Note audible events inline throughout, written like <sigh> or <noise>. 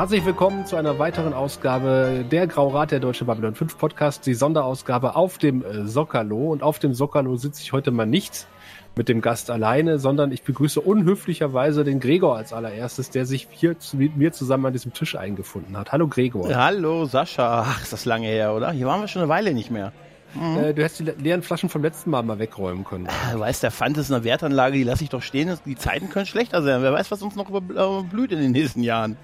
Herzlich willkommen zu einer weiteren Ausgabe der Graurat der Deutsche Babylon 5 Podcast, die Sonderausgabe auf dem äh, Sokalo. Und auf dem Sokalo sitze ich heute mal nicht mit dem Gast alleine, sondern ich begrüße unhöflicherweise den Gregor als allererstes, der sich hier mit mir zusammen an diesem Tisch eingefunden hat. Hallo Gregor. Hallo Sascha. Ach, ist das lange her, oder? Hier waren wir schon eine Weile nicht mehr. Mhm. Äh, du hättest die leeren Flaschen vom letzten Mal mal wegräumen können. Ah, du weißt, der Pfand ist eine Wertanlage, die lasse ich doch stehen. Die Zeiten können schlechter sein. Wer weiß, was uns noch blüht in den nächsten Jahren.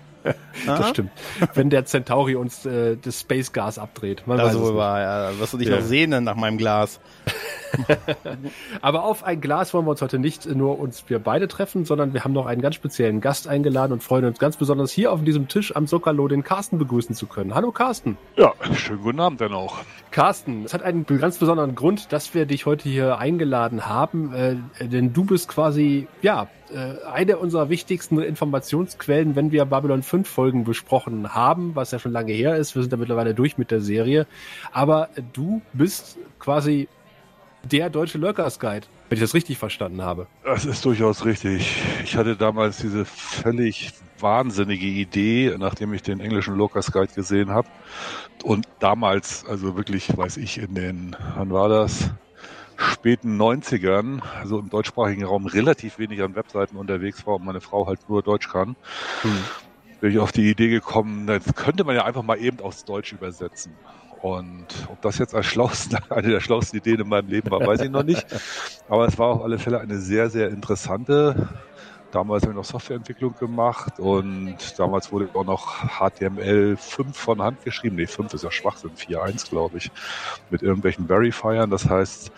Das stimmt. Wenn der Centauri uns äh, das Space Gas abdreht. Man das wohl war, ja. Wirst du dich ja. noch sehnen nach meinem Glas. <laughs> Aber auf ein Glas wollen wir uns heute nicht nur uns wir beide treffen, sondern wir haben noch einen ganz speziellen Gast eingeladen und freuen uns ganz besonders hier auf diesem Tisch am Sokalo den Carsten begrüßen zu können. Hallo Carsten. Ja, schönen guten Abend dann auch. Carsten, es hat einen ganz besonderen Grund, dass wir dich heute hier eingeladen haben, äh, denn du bist quasi, ja, äh, eine unserer wichtigsten Informationsquellen, wenn wir Babylon 5 Folgen besprochen haben, was ja schon lange her ist. Wir sind da mittlerweile durch mit der Serie. Aber du bist quasi der deutsche Lurkers Guide, wenn ich das richtig verstanden habe. Das ist durchaus richtig. Ich hatte damals diese völlig wahnsinnige Idee, nachdem ich den englischen Lurkers Guide gesehen habe. Und damals, also wirklich, weiß ich, in den, wann war das? späten 90ern, also im deutschsprachigen Raum, relativ wenig an Webseiten unterwegs war und meine Frau halt nur Deutsch kann, hm. bin ich auf die Idee gekommen, das könnte man ja einfach mal eben aufs Deutsch übersetzen. Und ob das jetzt als <laughs> eine der schlauesten Ideen in meinem Leben war, weiß ich noch nicht. Aber es war auf alle Fälle eine sehr, sehr interessante. Damals habe ich noch Softwareentwicklung gemacht und damals wurde auch noch HTML 5 von Hand geschrieben. Nee, 5 ist ja Schwachsinn, 4.1 glaube ich, mit irgendwelchen Verifiern. Das heißt,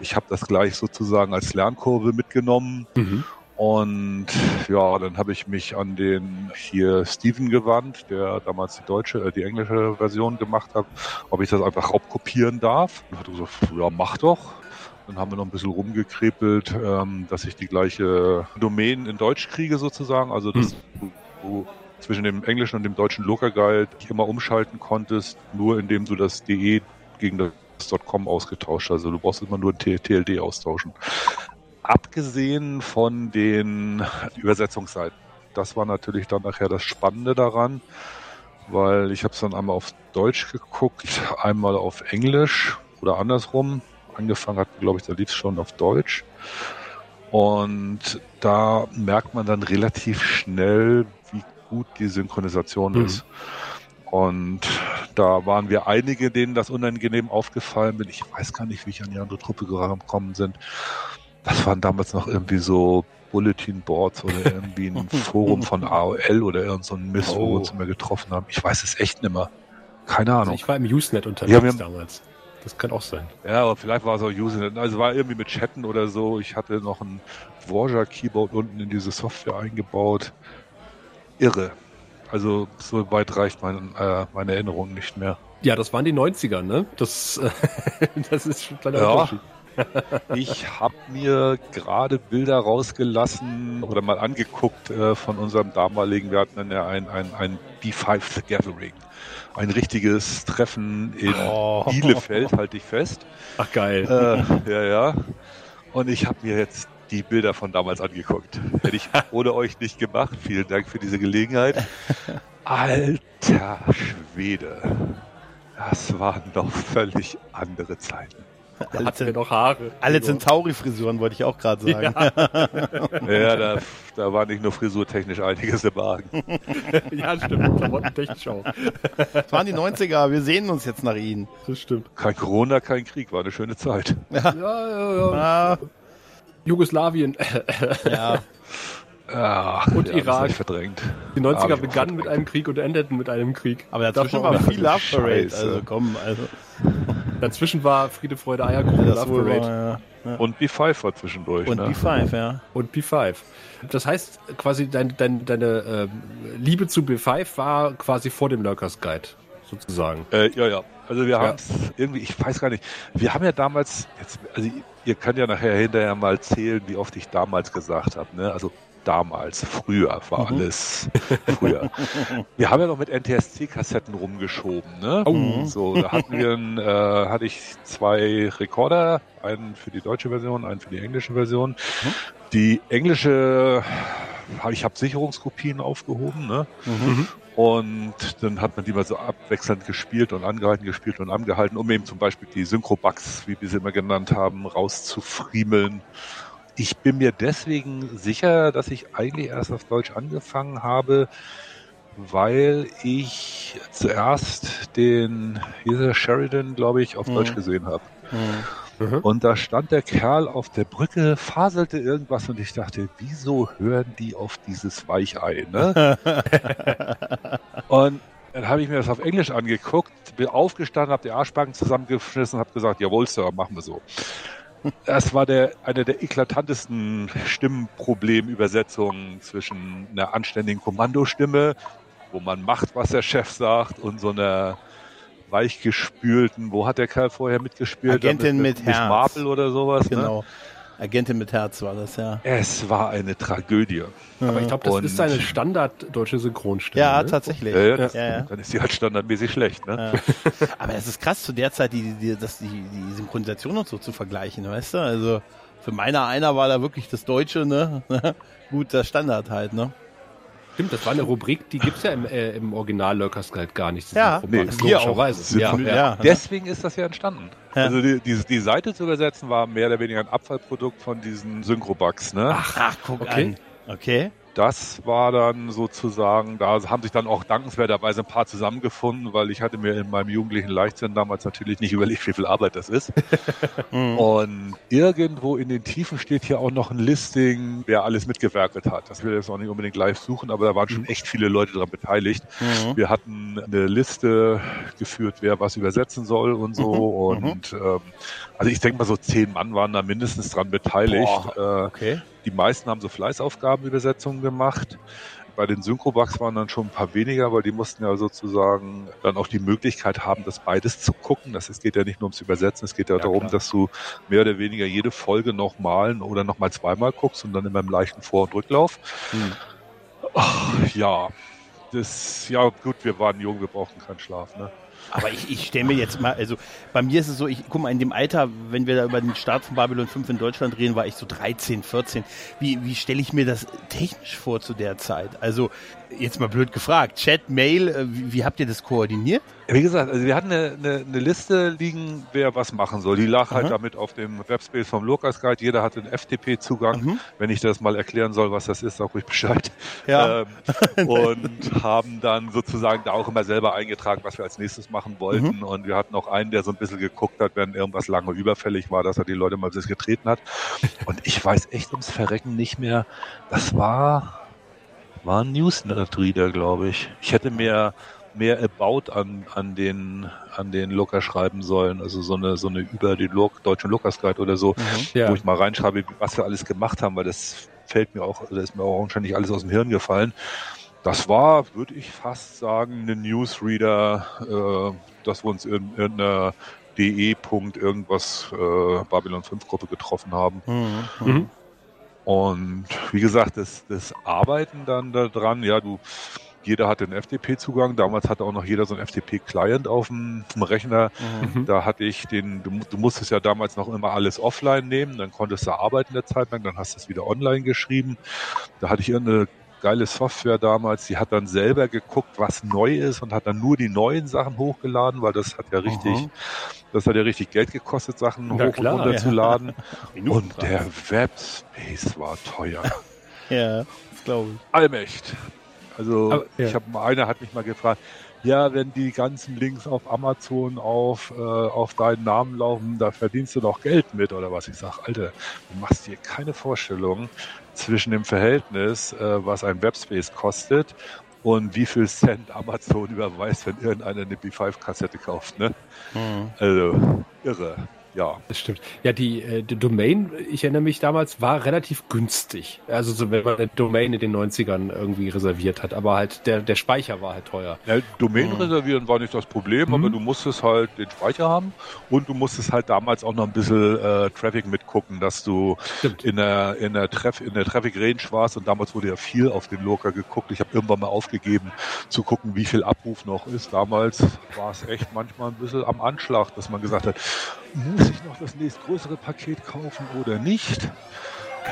ich habe das gleich sozusagen als Lernkurve mitgenommen mhm. Und ja, dann habe ich mich an den hier Steven gewandt, der damals die deutsche, äh, die englische Version gemacht hat, ob ich das einfach raubkopieren darf. Und hat gesagt, ja, mach doch. Dann haben wir noch ein bisschen rumgekrepelt, ähm, dass ich die gleiche Domain in Deutsch kriege sozusagen. Also dass hm. du, zwischen dem englischen und dem deutschen Looker Guide immer umschalten konntest, nur indem du das DE gegen das .com ausgetauscht. hast. Also du brauchst immer nur ein TLD austauschen abgesehen von den Übersetzungsseiten. Das war natürlich dann nachher das Spannende daran, weil ich habe es dann einmal auf Deutsch geguckt, einmal auf Englisch oder andersrum. Angefangen hat, glaube ich, da lief es schon auf Deutsch. Und da merkt man dann relativ schnell, wie gut die Synchronisation mhm. ist. Und da waren wir einige, denen das unangenehm aufgefallen bin. Ich weiß gar nicht, wie ich an die andere Truppe gekommen sind das waren damals noch irgendwie so Bulletin Boards oder irgendwie ein <laughs> Forum von AOL oder irgend so ein Mist, oh. wo wir uns immer getroffen haben. Ich weiß es echt nicht mehr. Keine Ahnung. Also ich war im Usenet unterwegs ja, damals. Das kann auch sein. Ja, aber vielleicht war es auch Usenet. Also war irgendwie mit Chatten oder so. Ich hatte noch ein Voyager Keyboard unten in diese Software eingebaut. Irre. Also so weit reicht mein, äh, meine Erinnerung nicht mehr. Ja, das waren die 90er, ne? Das, äh, <laughs> das ist schon ein ja. Unterschied ich habe mir gerade Bilder rausgelassen oder mal angeguckt äh, von unserem damaligen, wir hatten dann ja ein, ein, ein B5 The Gathering. Ein richtiges Treffen in oh. Bielefeld, halte ich fest. Ach geil. Äh, ja, ja. Und ich habe mir jetzt die Bilder von damals angeguckt. Hätte ich <laughs> ohne euch nicht gemacht. Vielen Dank für diese Gelegenheit. Alter Schwede. Das waren doch völlig andere Zeiten. Da hatten wir noch Haare. Alle Centauri-Frisuren, wollte ich auch gerade sagen. Ja, <laughs> ja da, da, war nicht nur frisurtechnisch einiges im Wagen. <laughs> ja, stimmt. Klamottentechnisch auch. Das waren die 90er, wir sehen uns jetzt nach ihnen. Das stimmt. Kein Corona, kein Krieg, war eine schöne Zeit. Ja, ja, ja. ja. ja. Jugoslawien. ja. <laughs> Ach, und ja, Irak. verdrängt. Die 90er ah, begannen mit einem Krieg und endeten mit einem Krieg. Aber dazwischen war viel Love Parade. Also komm, also. Dazwischen war Friede, Freude, Eierkuchen, ja, Love Parade. War, ja. Ja. Und B5 war zwischendurch. Und ne? B5, ja. Und B5. Das heißt, quasi dein, dein, deine äh, Liebe zu B5 war quasi vor dem Lurkers Guide, sozusagen. Äh, ja, ja. Also wir haben es irgendwie, ich weiß gar nicht, wir haben ja damals, jetzt, also ihr könnt ja nachher hinterher mal zählen, wie oft ich damals gesagt habe. Ne? Also damals, früher war mhm. alles früher. <laughs> Wir haben ja noch mit NTSC-Kassetten rumgeschoben, ne? Oh. So, da hatten wir ein, äh, hatte ich zwei Rekorder, einen für die deutsche Version, einen für die englische Version. Mhm. Die englische ich habe Sicherungskopien aufgehoben, ne? Mhm. Und dann hat man die mal so abwechselnd gespielt und angehalten, gespielt und angehalten, um eben zum Beispiel die Synchro-Bugs, wie wir sie immer genannt haben, rauszufriemeln. Ich bin mir deswegen sicher, dass ich eigentlich erst auf Deutsch angefangen habe, weil ich zuerst den dieser Sheridan, glaube ich, auf mhm. Deutsch gesehen habe. Mhm. mhm. Und da stand der Kerl auf der Brücke, faselte irgendwas und ich dachte, wieso hören die auf dieses Weichei? Ne? <laughs> und dann habe ich mir das auf Englisch angeguckt, bin aufgestanden, habe die Arschbacken zusammengeschmissen und habe gesagt, jawohl, Sir, machen wir so. Das war der, eine der eklatantesten Stimmenproblemübersetzungen zwischen einer anständigen Kommandostimme wo man macht, was der Chef sagt und so einer weichgespülten, wo hat der Kerl vorher mitgespielt? Agentin mit, mit, Herz. Marvel oder sowas. Ne? Genau. Ne? Agentin mit Herz war das, ja. Es war eine Tragödie. Aber ich glaube, das und ist eine standarddeutsche Synchronstimme. Ja, ne? tatsächlich. Ja, das, ja, ja. Dann ist sie halt standardmäßig schlecht. Ne? Aber es ist krass, zu der Zeit die, die, das, die, die Synchronisation und so zu vergleichen, weißt du? Also für meiner einer war da wirklich das Deutsche, ne? <laughs> Gut, der Standard halt, ne? Stimmt, das war eine Rubrik, die gibt es ja im, äh, im Original Lurkers Guide gar nicht. Ja, nee, logischerweise. Ja, ja. ja. Deswegen ist das ja entstanden. Ja. Also die, die, die, Seite zu übersetzen war mehr oder weniger ein Abfallprodukt von diesen Synchrobugs. Ne? Ach, ach guck okay. an. Okay das war dann sozusagen, da haben sich dann auch dankenswerterweise ein paar zusammengefunden, weil ich hatte mir in meinem jugendlichen Leichtsinn damals natürlich nicht überlegt, wie viel Arbeit das ist. <laughs> Mhm. Und irgendwo in den Tiefen steht hier auch noch ein Listing, wer alles mitgewerkelt hat. Das will ich jetzt auch nicht unbedingt live suchen, aber da waren schon mhm. echt viele Leute daran beteiligt. Mhm. Wir hatten eine Liste geführt, wer was übersetzen soll und so. Mhm. Und mhm. ähm, also ich denke mal so zehn Mann waren da mindestens dran beteiligt. Boah, okay. Äh, die meisten haben so Fleißaufgabenübersetzungen gemacht. Bei den Synchrobugs waren dann schon ein paar weniger, weil die mussten ja sozusagen dann auch die Möglichkeit haben, das beides zu gucken. Das es geht ja nicht nur ums Übersetzen, es geht ja, ja darum, klar. dass du mehr oder weniger jede Folge nochmal oder nochmal zweimal guckst und dann immer im leichten Vor- und Rücklauf. Hm. Ach, ja, das, ja gut, wir waren jung, wir brauchten keinen Schlaf, ne? Aber ich, ich stelle mir jetzt mal, also bei mir ist es so, ich guck mal, in dem Alter, wenn wir da über den Start von Babylon 5 in Deutschland reden, war ich so 13, 14. Wie, wie stelle ich mir das technisch vor zu der Zeit? Also jetzt mal blöd gefragt, Chat, Mail, äh, wie, wie habt ihr das koordiniert? Wie gesagt, also wir hatten eine, eine, eine Liste liegen, wer was machen soll. Die lag halt damit auf dem Webspace vom Locus Guide. Jeder hatte einen FTP-Zugang. Mhm. Wenn ich das mal erklären soll, was das ist, sag ruhig Bescheid. Ja. Ähm, <laughs> und haben dann sozusagen da auch immer selber eingetragen, was wir als nächstes machen wollten. Mhm. Und wir hatten auch einen, der so ein bisschen geguckt hat, wenn irgendwas lange überfällig war, dass er die Leute mal bis getreten hat. Und ich weiß echt ums Verrecken nicht mehr. Das war war ein Newsreader, glaube ich. Ich hätte mehr mehr About an, an den an den Looker schreiben sollen, also so eine so eine über den Look, deutschen Lookers Guide oder so, mhm, ja. wo ich mal reinschreibe, was wir alles gemacht haben, weil das fällt mir auch, das ist mir auch wahrscheinlich alles aus dem Hirn gefallen. Das war, würde ich fast sagen, ein Newsreader, äh, dass wir uns in irgendeiner de. irgendwas äh, Babylon 5 Gruppe getroffen haben. Mhm, mhm. Und wie gesagt, das, das Arbeiten dann daran, ja, du, jeder hatte einen FTP-Zugang. Damals hatte auch noch jeder so einen FTP-Client auf dem, Rechner. Mhm. Da hatte ich den, du, du, musstest ja damals noch immer alles offline nehmen, dann konntest du arbeiten eine Zeit lang, dann hast du es wieder online geschrieben. Da hatte ich irgendeine geile Software damals, die hat dann selber geguckt, was neu ist und hat dann nur die neuen Sachen hochgeladen, weil das hat ja richtig, mhm. das hat ja richtig Geld gekostet, Sachen ja, hoch klar, <laughs> und runter ja. zu laden. und der Webspace war teuer. <laughs> ja, das glaube ich. Allmächt. Also Aber, ja. ich habe einer hat mich mal gefragt, ja, wenn die ganzen Links auf Amazon auf, äh, auf deinen Namen laufen, da verdienst du doch Geld mit oder was. Ich sage, Alter, du machst dir keine Vorstellung, zwischen dem Verhältnis, äh, was ein Webspace kostet und wie viel Cent Amazon <laughs> überweist, wenn irgendeiner eine B5-Kassette kauft. Ne? Mhm. Also irre ja. Das stimmt. Ja, die, äh, die Domain, ich erinnere mich damals, war relativ günstig. Also so, wenn man eine Domain in den 90ern irgendwie reserviert hat. Aber halt der, der Speicher war halt teuer. Ja, Domain mhm. reservieren war nicht das Problem, mhm. aber du musstest halt den Speicher haben und du musstest halt damals auch noch ein bisschen äh, Traffic mitgucken, dass du stimmt. in der, in der, Traf in der Traffic Range warst und damals wurde ja viel auf den Lurker geguckt. Ich habe irgendwann mal aufgegeben zu gucken, wie viel Abruf noch ist. Damals war es echt manchmal ein bisschen am Anschlag, dass man gesagt hat, muss ich noch das nächstgrößere Paket kaufen oder nicht?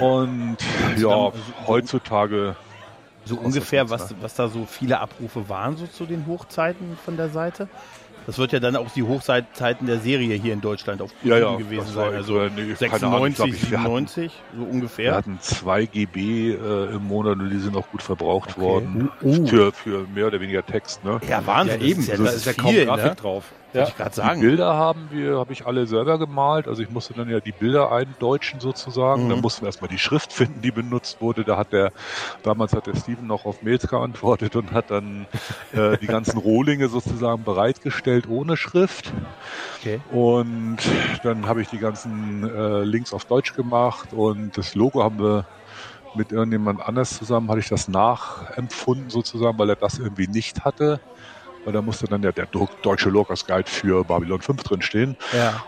Und ja, heutzutage. So ungefähr, was, was da so viele Abrufe waren, so zu den Hochzeiten von der Seite? Das wird ja dann auch die Hochzeiten der Serie hier in Deutschland auf ja, ja, gewesen sein. Also nee, 96, Ahnung, 97, hatten, so ungefähr. Wir hatten 2 GB äh, im Monat und die sind auch gut verbraucht okay. worden. Uh, uh. Für, für mehr oder weniger Text. Ne? Ja, Wahnsinn. Ja, eben. Das ist ja, da ist ja kaum viel, Grafik ne? drauf. Ja. Ich gerade sagen. Die Bilder haben wir, habe ich alle selber gemalt. Also ich musste dann ja die Bilder eindeutschen sozusagen. Mhm. Dann mussten wir erstmal die Schrift finden, die benutzt wurde. Da hat der, damals hat der Steven noch auf Mails geantwortet und hat dann äh, die ganzen Rohlinge sozusagen bereitgestellt ohne Schrift. Okay. Und dann habe ich die ganzen äh, Links auf Deutsch gemacht und das Logo haben wir mit irgendjemand anders zusammen, hatte ich das nachempfunden sozusagen, weil er das irgendwie nicht hatte weil da musste dann ja der deutsche Locus Guide für Babylon 5 drinstehen. Ja.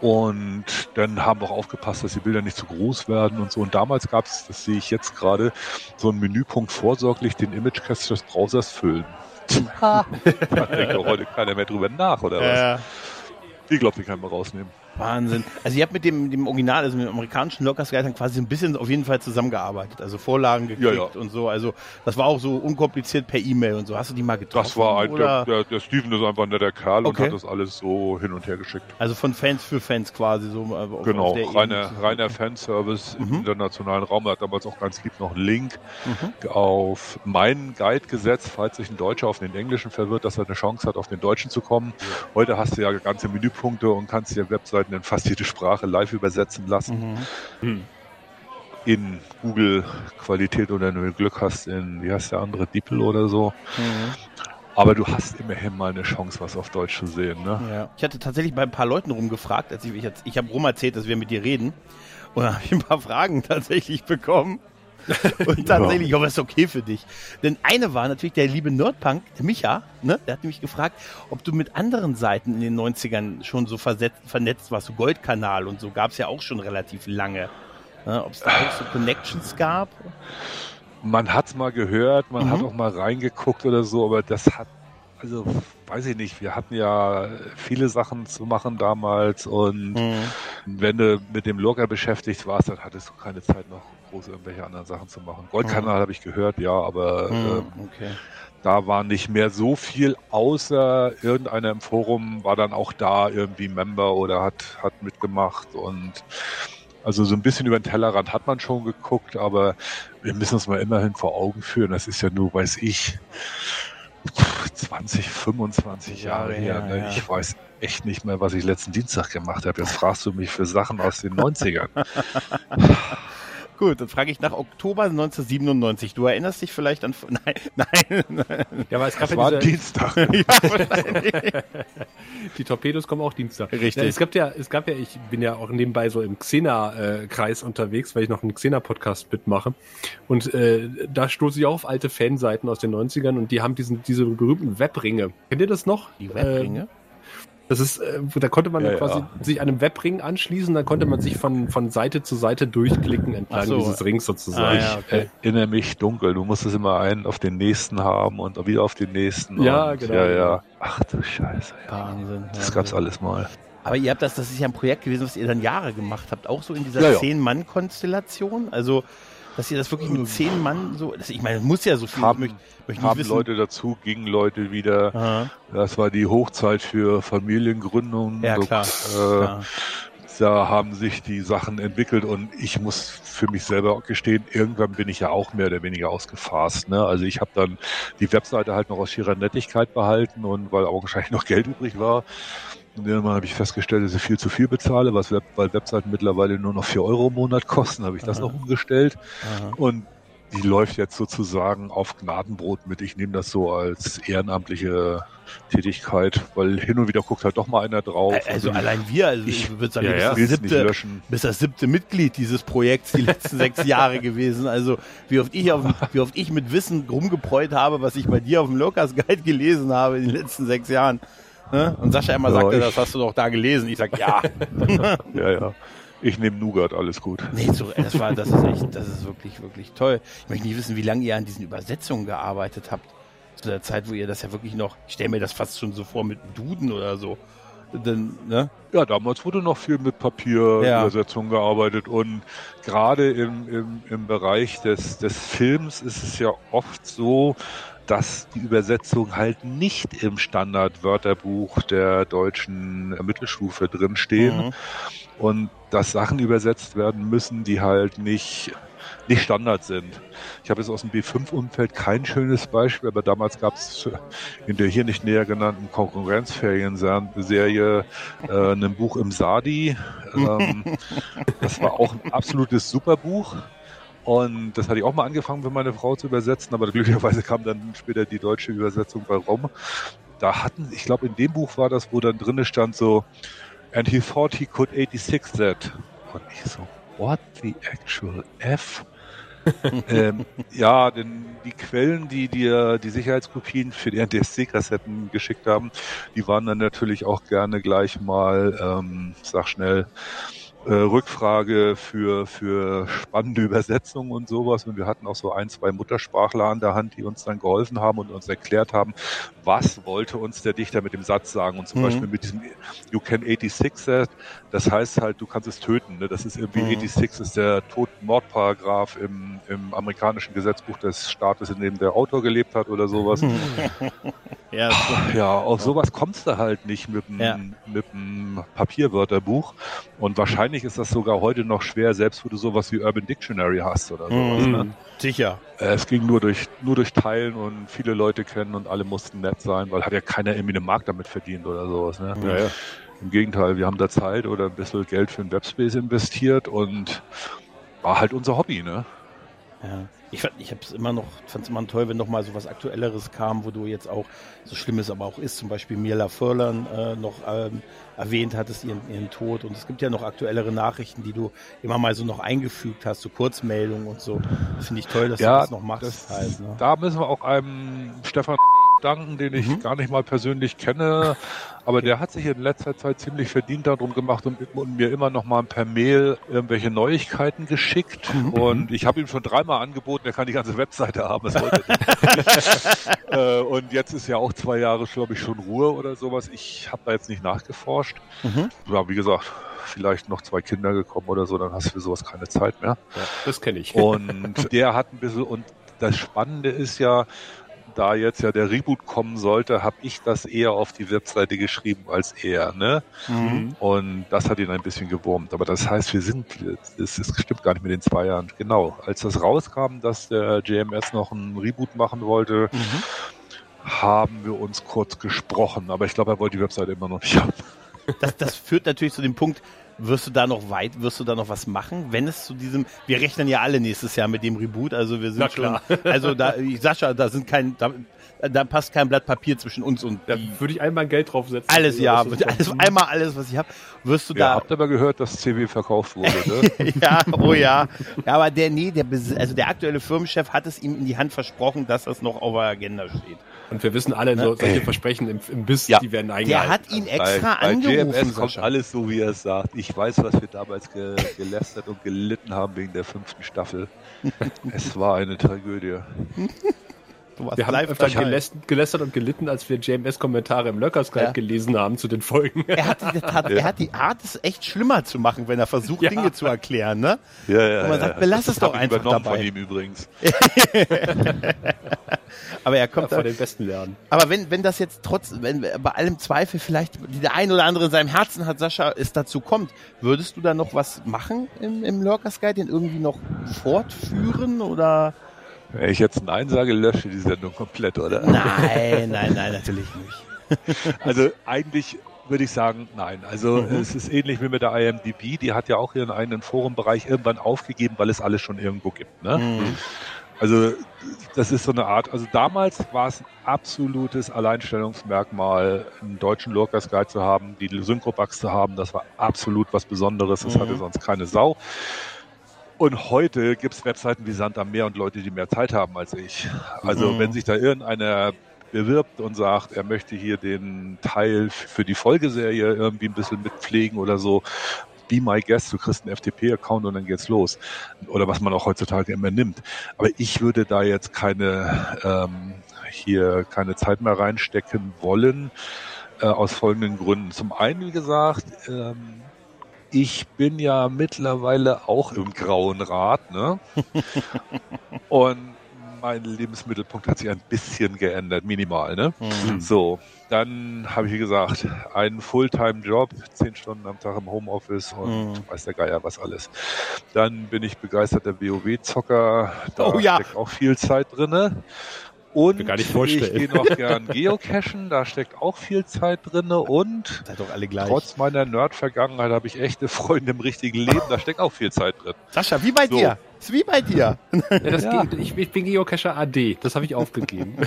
Und dann haben wir auch aufgepasst, dass die Bilder nicht zu groß werden und so. Und damals gab es, das sehe ich jetzt gerade, so einen Menüpunkt vorsorglich den Image-Cache des Browsers füllen. <laughs> da denkt heute keiner mehr drüber nach, oder was? Ja. Ich glaube, die kann man rausnehmen. Wahnsinn. Also ihr habt mit dem, dem Original, also mit dem amerikanischen Lockers Guide quasi ein bisschen auf jeden Fall zusammengearbeitet. Also Vorlagen gekriegt ja, ja. und so. Also das war auch so unkompliziert per E-Mail und so. Hast du die mal getroffen? Das war ein, der, der, der, Steven ist einfach ein netter Kerl okay. und hat das alles so hin und her geschickt. Also von Fans für Fans quasi so. Auf, genau, auf reiner, reiner Fanservice mhm. im internationalen Raum. Er hat damals auch ganz lieb noch einen Link mhm. auf meinen Guide gesetzt, falls sich ein Deutscher auf den Englischen verwirrt, dass er eine Chance hat, auf den Deutschen zu kommen. Ja. Heute hast du ja ganze Menüpunkte und kannst dir Webseiten Leuten in fast jede Sprache live übersetzen lassen. Mhm. Hm. In Google-Qualität oder wenn du Glück hast, in, wie heißt der andere, DeepL oder so. Mhm. Aber du hast immerhin mal eine Chance, was auf Deutsch zu sehen. Ne? Ja. Ich hatte tatsächlich bei ein paar Leuten rumgefragt, als ich, ich, ich habe rum erzählt, dass wir mit dir reden. Und dann habe ich ein paar Fragen <laughs> tatsächlich bekommen. <laughs> Und tatsächlich, ich hoffe, das ist okay für dich. Denn eine war natürlich der liebe Nerdpunk, der Micha, ne? der hat nämlich gefragt, ob du mit anderen Seiten in den 90ern schon so versetzt, vernetzt warst, so Goldkanal und so gab es ja auch schon relativ lange. Ne? Ob es da auch so Connections gab? Man hat es mal gehört, man mhm. hat auch mal reingeguckt oder so, aber das hat also weiß ich nicht, wir hatten ja viele Sachen zu machen damals und mhm. wenn du mit dem Logger beschäftigt warst, dann hattest du keine Zeit noch groß irgendwelche anderen Sachen zu machen. Goldkanal mhm. habe ich gehört, ja, aber mhm, ähm, okay. da war nicht mehr so viel, außer irgendeiner im Forum war dann auch da irgendwie Member oder hat, hat mitgemacht und also so ein bisschen über den Tellerrand hat man schon geguckt, aber wir müssen uns mal immerhin vor Augen führen. Das ist ja nur, weiß ich, 20, 25 Jahre her. Ja, ne? ja. Ich weiß echt nicht mehr, was ich letzten Dienstag gemacht habe. Jetzt fragst du mich für Sachen aus den 90ern. <laughs> Gut, dann frage ich nach Oktober 1997. Du erinnerst dich vielleicht an. Nein, <laughs> nein, nein. Ja, aber es gab das ja war diese... Dienstag. <laughs> ja, <laughs> Die Torpedos kommen auch Dienstag. Richtig. Ja, es gab ja, es gab ja, ich bin ja auch nebenbei so im Xena-Kreis unterwegs, weil ich noch einen Xena-Podcast mitmache. Und äh, da stoße ich auch auf alte Fanseiten aus den 90ern und die haben diesen, diese berühmten Webringe. Kennt ihr das noch? Die Webringe? Äh, das ist, äh, da konnte man ja, quasi ja. sich einem Webring anschließen, dann konnte man sich von, von Seite zu Seite durchklicken entlang so. dieses Rings sozusagen. Ah, ja, okay. Ich erinnere mich dunkel, du musstest immer einen auf den nächsten haben und wieder auf den nächsten. Ja, und, genau. Ja, ja. Ach du Scheiße. Ja. Wahnsinn. Das Wahnsinn. gab's alles mal. Aber ihr habt das, das ist ja ein Projekt gewesen, was ihr dann Jahre gemacht habt, auch so in dieser ja, Zehn-Mann-Konstellation. Also dass ihr das wirklich mit zehn Mann so, ich meine, das muss ja so viel. Haben, möchte, möchte haben Leute dazu, gingen Leute wieder. Aha. Das war die Hochzeit für Familiengründung. Ja, klar. Äh, klar. Da haben sich die Sachen entwickelt und ich muss für mich selber gestehen, irgendwann bin ich ja auch mehr oder weniger ausgefasst. Ne? Also ich habe dann die Webseite halt noch aus schierer Nettigkeit behalten und weil auch wahrscheinlich noch Geld übrig war, irgendwann habe ich festgestellt, dass ich viel zu viel bezahle, was Web, weil Webseiten mittlerweile nur noch vier Euro im Monat kosten, habe ich das Aha. noch umgestellt. Aha. Und die läuft jetzt sozusagen auf Gnadenbrot mit. Ich nehme das so als ehrenamtliche Tätigkeit, weil hin und wieder guckt halt doch mal einer drauf. Also, also allein wir, also ich, ich würde sagen, ja, ja, das siebte, bist das siebte Mitglied dieses Projekts die letzten sechs <laughs> Jahre gewesen. Also wie oft ich auf, wie oft ich mit Wissen rumgepreut habe, was ich bei dir auf dem Locas Guide gelesen habe in den letzten sechs Jahren. Ne? Und Sascha immer sagte, das hast du doch da gelesen. Ich sag, ja. <laughs> ja, ja. Ich nehme Nougat, alles gut. Nee, so, das war, das ist echt, das ist wirklich, wirklich toll. Ich möchte nicht wissen, wie lange ihr an diesen Übersetzungen gearbeitet habt. Zu der Zeit, wo ihr das ja wirklich noch, ich stelle mir das fast schon so vor mit Duden oder so. Denn, ne? Ja, damals wurde noch viel mit Papierübersetzung ja. gearbeitet und gerade im, im, im Bereich des, des Films ist es ja oft so, dass die Übersetzung halt nicht im Standardwörterbuch der deutschen Mittelstufe drinstehen mhm. und dass Sachen übersetzt werden müssen, die halt nicht nicht Standard sind. Ich habe jetzt aus dem B5-Umfeld kein schönes Beispiel, aber damals gab es in der hier nicht näher genannten Konkurrenzferien-Serie äh, ein Buch im Sadi. <laughs> Ähm, das war auch ein absolutes Superbuch. Und das hatte ich auch mal angefangen für meine Frau zu übersetzen, aber glücklicherweise kam dann später die deutsche Übersetzung bei rum. Da hatten, ich glaube, in dem Buch war das, wo dann drinne stand so, and he thought he could 86 that. Und ich so, what the actual F? <laughs> ähm, ja, denn die Quellen, die dir die Sicherheitskopien für die NTSC-Kassetten geschickt haben, die waren dann natürlich auch gerne gleich mal, ähm, sag schnell, äh, Rückfrage für, für spannende Übersetzungen und sowas. Und wir hatten auch so ein, zwei Muttersprachler an der Hand, die uns dann geholfen haben und uns erklärt haben, was wollte uns der Dichter mit dem Satz sagen. Und zum mhm. Beispiel mit diesem You can 86 that, das heißt halt, du kannst es töten. Ne? Das ist irgendwie mhm. 86 ist der Totenmordparagraph im, im amerikanischen Gesetzbuch des Staates, in dem der Autor gelebt hat oder sowas. <laughs> ja, ja, auf sowas kommst du halt nicht mit einem, ja. mit Papierwörterbuch. Und wahrscheinlich ist das sogar heute noch schwer, selbst wo du sowas wie Urban Dictionary hast oder sowas. Mhm. Ne? Sicher. Äh, es ging nur durch, nur durch Teilen und viele Leute kennen und alle mussten nett sein, weil hat ja keiner irgendwie einen Markt damit verdient oder sowas. Ne? Ja, ja. Im Gegenteil, wir haben da Zeit oder ein bisschen Geld für den Webspace investiert und war halt unser Hobby, ne? Ja. Ich fand, ich habe es immer noch, fand es immer toll, wenn noch mal so was Aktuelleres kam, wo du jetzt auch, so schlimm es aber auch ist, zum Beispiel Mirla Furlan äh, noch ähm, erwähnt hattest, ihren, ihren Tod. Und es gibt ja noch aktuellere Nachrichten, die du immer mal so noch eingefügt hast, so Kurzmeldungen und so. Finde ich toll, dass ja, du das noch machst. Das, halt, ne? Da müssen wir auch einem Stefan danken, den ich mhm. gar nicht mal persönlich kenne, aber der hat sich in letzter Zeit ziemlich verdient darum gemacht und, und mir immer noch mal per Mail irgendwelche Neuigkeiten geschickt. Mhm. Und ich habe ihm schon dreimal angeboten, er kann die ganze Webseite haben. <laughs> Äh, und jetzt ist ja auch zwei Jahre, glaube ich, schon Ruhe oder sowas. Ich habe da jetzt nicht nachgeforscht. Mhm. Ja, wie gesagt, vielleicht noch zwei Kinder gekommen oder so, dann hast du für sowas keine Zeit mehr. Ja, das kenne ich. Und der hat ein bisschen, und das Spannende ist ja, da jetzt ja der Reboot kommen sollte, habe ich das eher auf die Webseite geschrieben als er. Ne? Mhm. Und das hat ihn ein bisschen gewurmt. Aber das heißt, wir sind, es stimmt gar nicht mit den zwei Jahren. Genau, als das rauskam, dass der JMS noch einen Reboot machen wollte, mhm. haben wir uns kurz gesprochen. Aber ich glaube, er wollte die Webseite immer noch nicht haben. Das, das führt natürlich zu dem Punkt, wirst du da noch weit, wirst du da noch was machen, wenn es zu diesem, wir rechnen ja alle nächstes Jahr mit dem Reboot, also wir sind schon, <laughs> also da, Sascha, da sind kein, da, da passt kein Blatt Papier zwischen uns und da würde ich einmal Geld draufsetzen. Alles ja, alles, einmal alles, was ich habe, wirst du ja, da. Habt aber gehört, dass CW verkauft wurde, ne? <laughs> ja, oh ja. Ja, aber der nee, der also der aktuelle Firmenchef hat es ihm in die Hand versprochen, dass das noch auf der Agenda steht. Und wir wissen alle, so, solche Versprechen im, im Biss, ja. die werden eingehalten. Der hat ihn extra bei, angerufen. Bei kommt alles so, wie er es sagt. Ich weiß, was wir damals ge gelästert und gelitten haben wegen der fünften Staffel. <laughs> es war eine Tragödie. wir haben öfter gelästert, gelästert, und gelitten, als wir JMS-Kommentare im Lurkers Guide ja. gelesen haben zu den Folgen. Er hat, hat, er hat die Art, es echt schlimmer zu machen, wenn er versucht, ja. Dinge zu erklären. Ne? Ja, ja, und man sagt, belass es doch einfach dabei. von ihm übrigens. <laughs> aber er kommt ja, von den Besten lernen. Aber wenn, wenn das jetzt trotz, wenn bei allem Zweifel vielleicht der ein oder andere in seinem Herzen hat, Sascha, es dazu kommt, würdest du da noch was machen im, im Lurkers Guide, den irgendwie noch fortführen oder? Wenn ich jetzt Nein sage, lösche die Sendung komplett, oder? Nein, nein, nein, natürlich nicht. <laughs> also eigentlich würde ich sagen, nein. Also mhm. es ist ähnlich wie mit der IMDb, die hat ja auch ihren eigenen Forumbereich irgendwann aufgegeben, weil es alles schon irgendwo gibt. Ne? Mhm. Also das ist so eine Art, also damals war es ein absolutes Alleinstellungsmerkmal, einen deutschen Lurkers Guide zu haben, die Synchrobugs zu haben, das war absolut was Besonderes, das mhm. hatte sonst keine Sau. Und heute gibt es Webseiten wie Sand am Meer und Leute, die mehr Zeit haben als ich. Also mhm. wenn sich da irgendeiner bewirbt und sagt, er möchte hier den Teil für die Folgeserie irgendwie ein bisschen mitpflegen oder so, be my guest, du kriegst einen FTP-Account und dann geht's los. Oder was man auch heutzutage immer nimmt. Aber ich würde da jetzt keine, ähm, hier keine Zeit mehr reinstecken wollen. Äh, aus folgenden Gründen. Zum einen, wie gesagt, ähm, ich bin ja mittlerweile auch im grauen Rad, ne? <laughs> Und mein Lebensmittelpunkt hat sich ein bisschen geändert, minimal, ne? Mhm. So, dann habe ich, wie gesagt, einen Fulltime-Job, zehn Stunden am Tag im Homeoffice und Mhm. weiß der Geier was alles. Dann bin ich begeisterter WoW-Zocker, da Oh ja. steckt auch viel Zeit drinne. Und ich vorstellen. gehe noch gern geocachen, da steckt auch viel Zeit drinne und trotz meiner Nerd-Vergangenheit habe ich echte Freunde im richtigen Leben, da steckt auch viel Zeit drin. Sascha, wie bei So. dir. Ist wie bei dir. Ja, das Ja. Geht, ich, ich bin Geocacher AD, das habe ich aufgegeben. <laughs>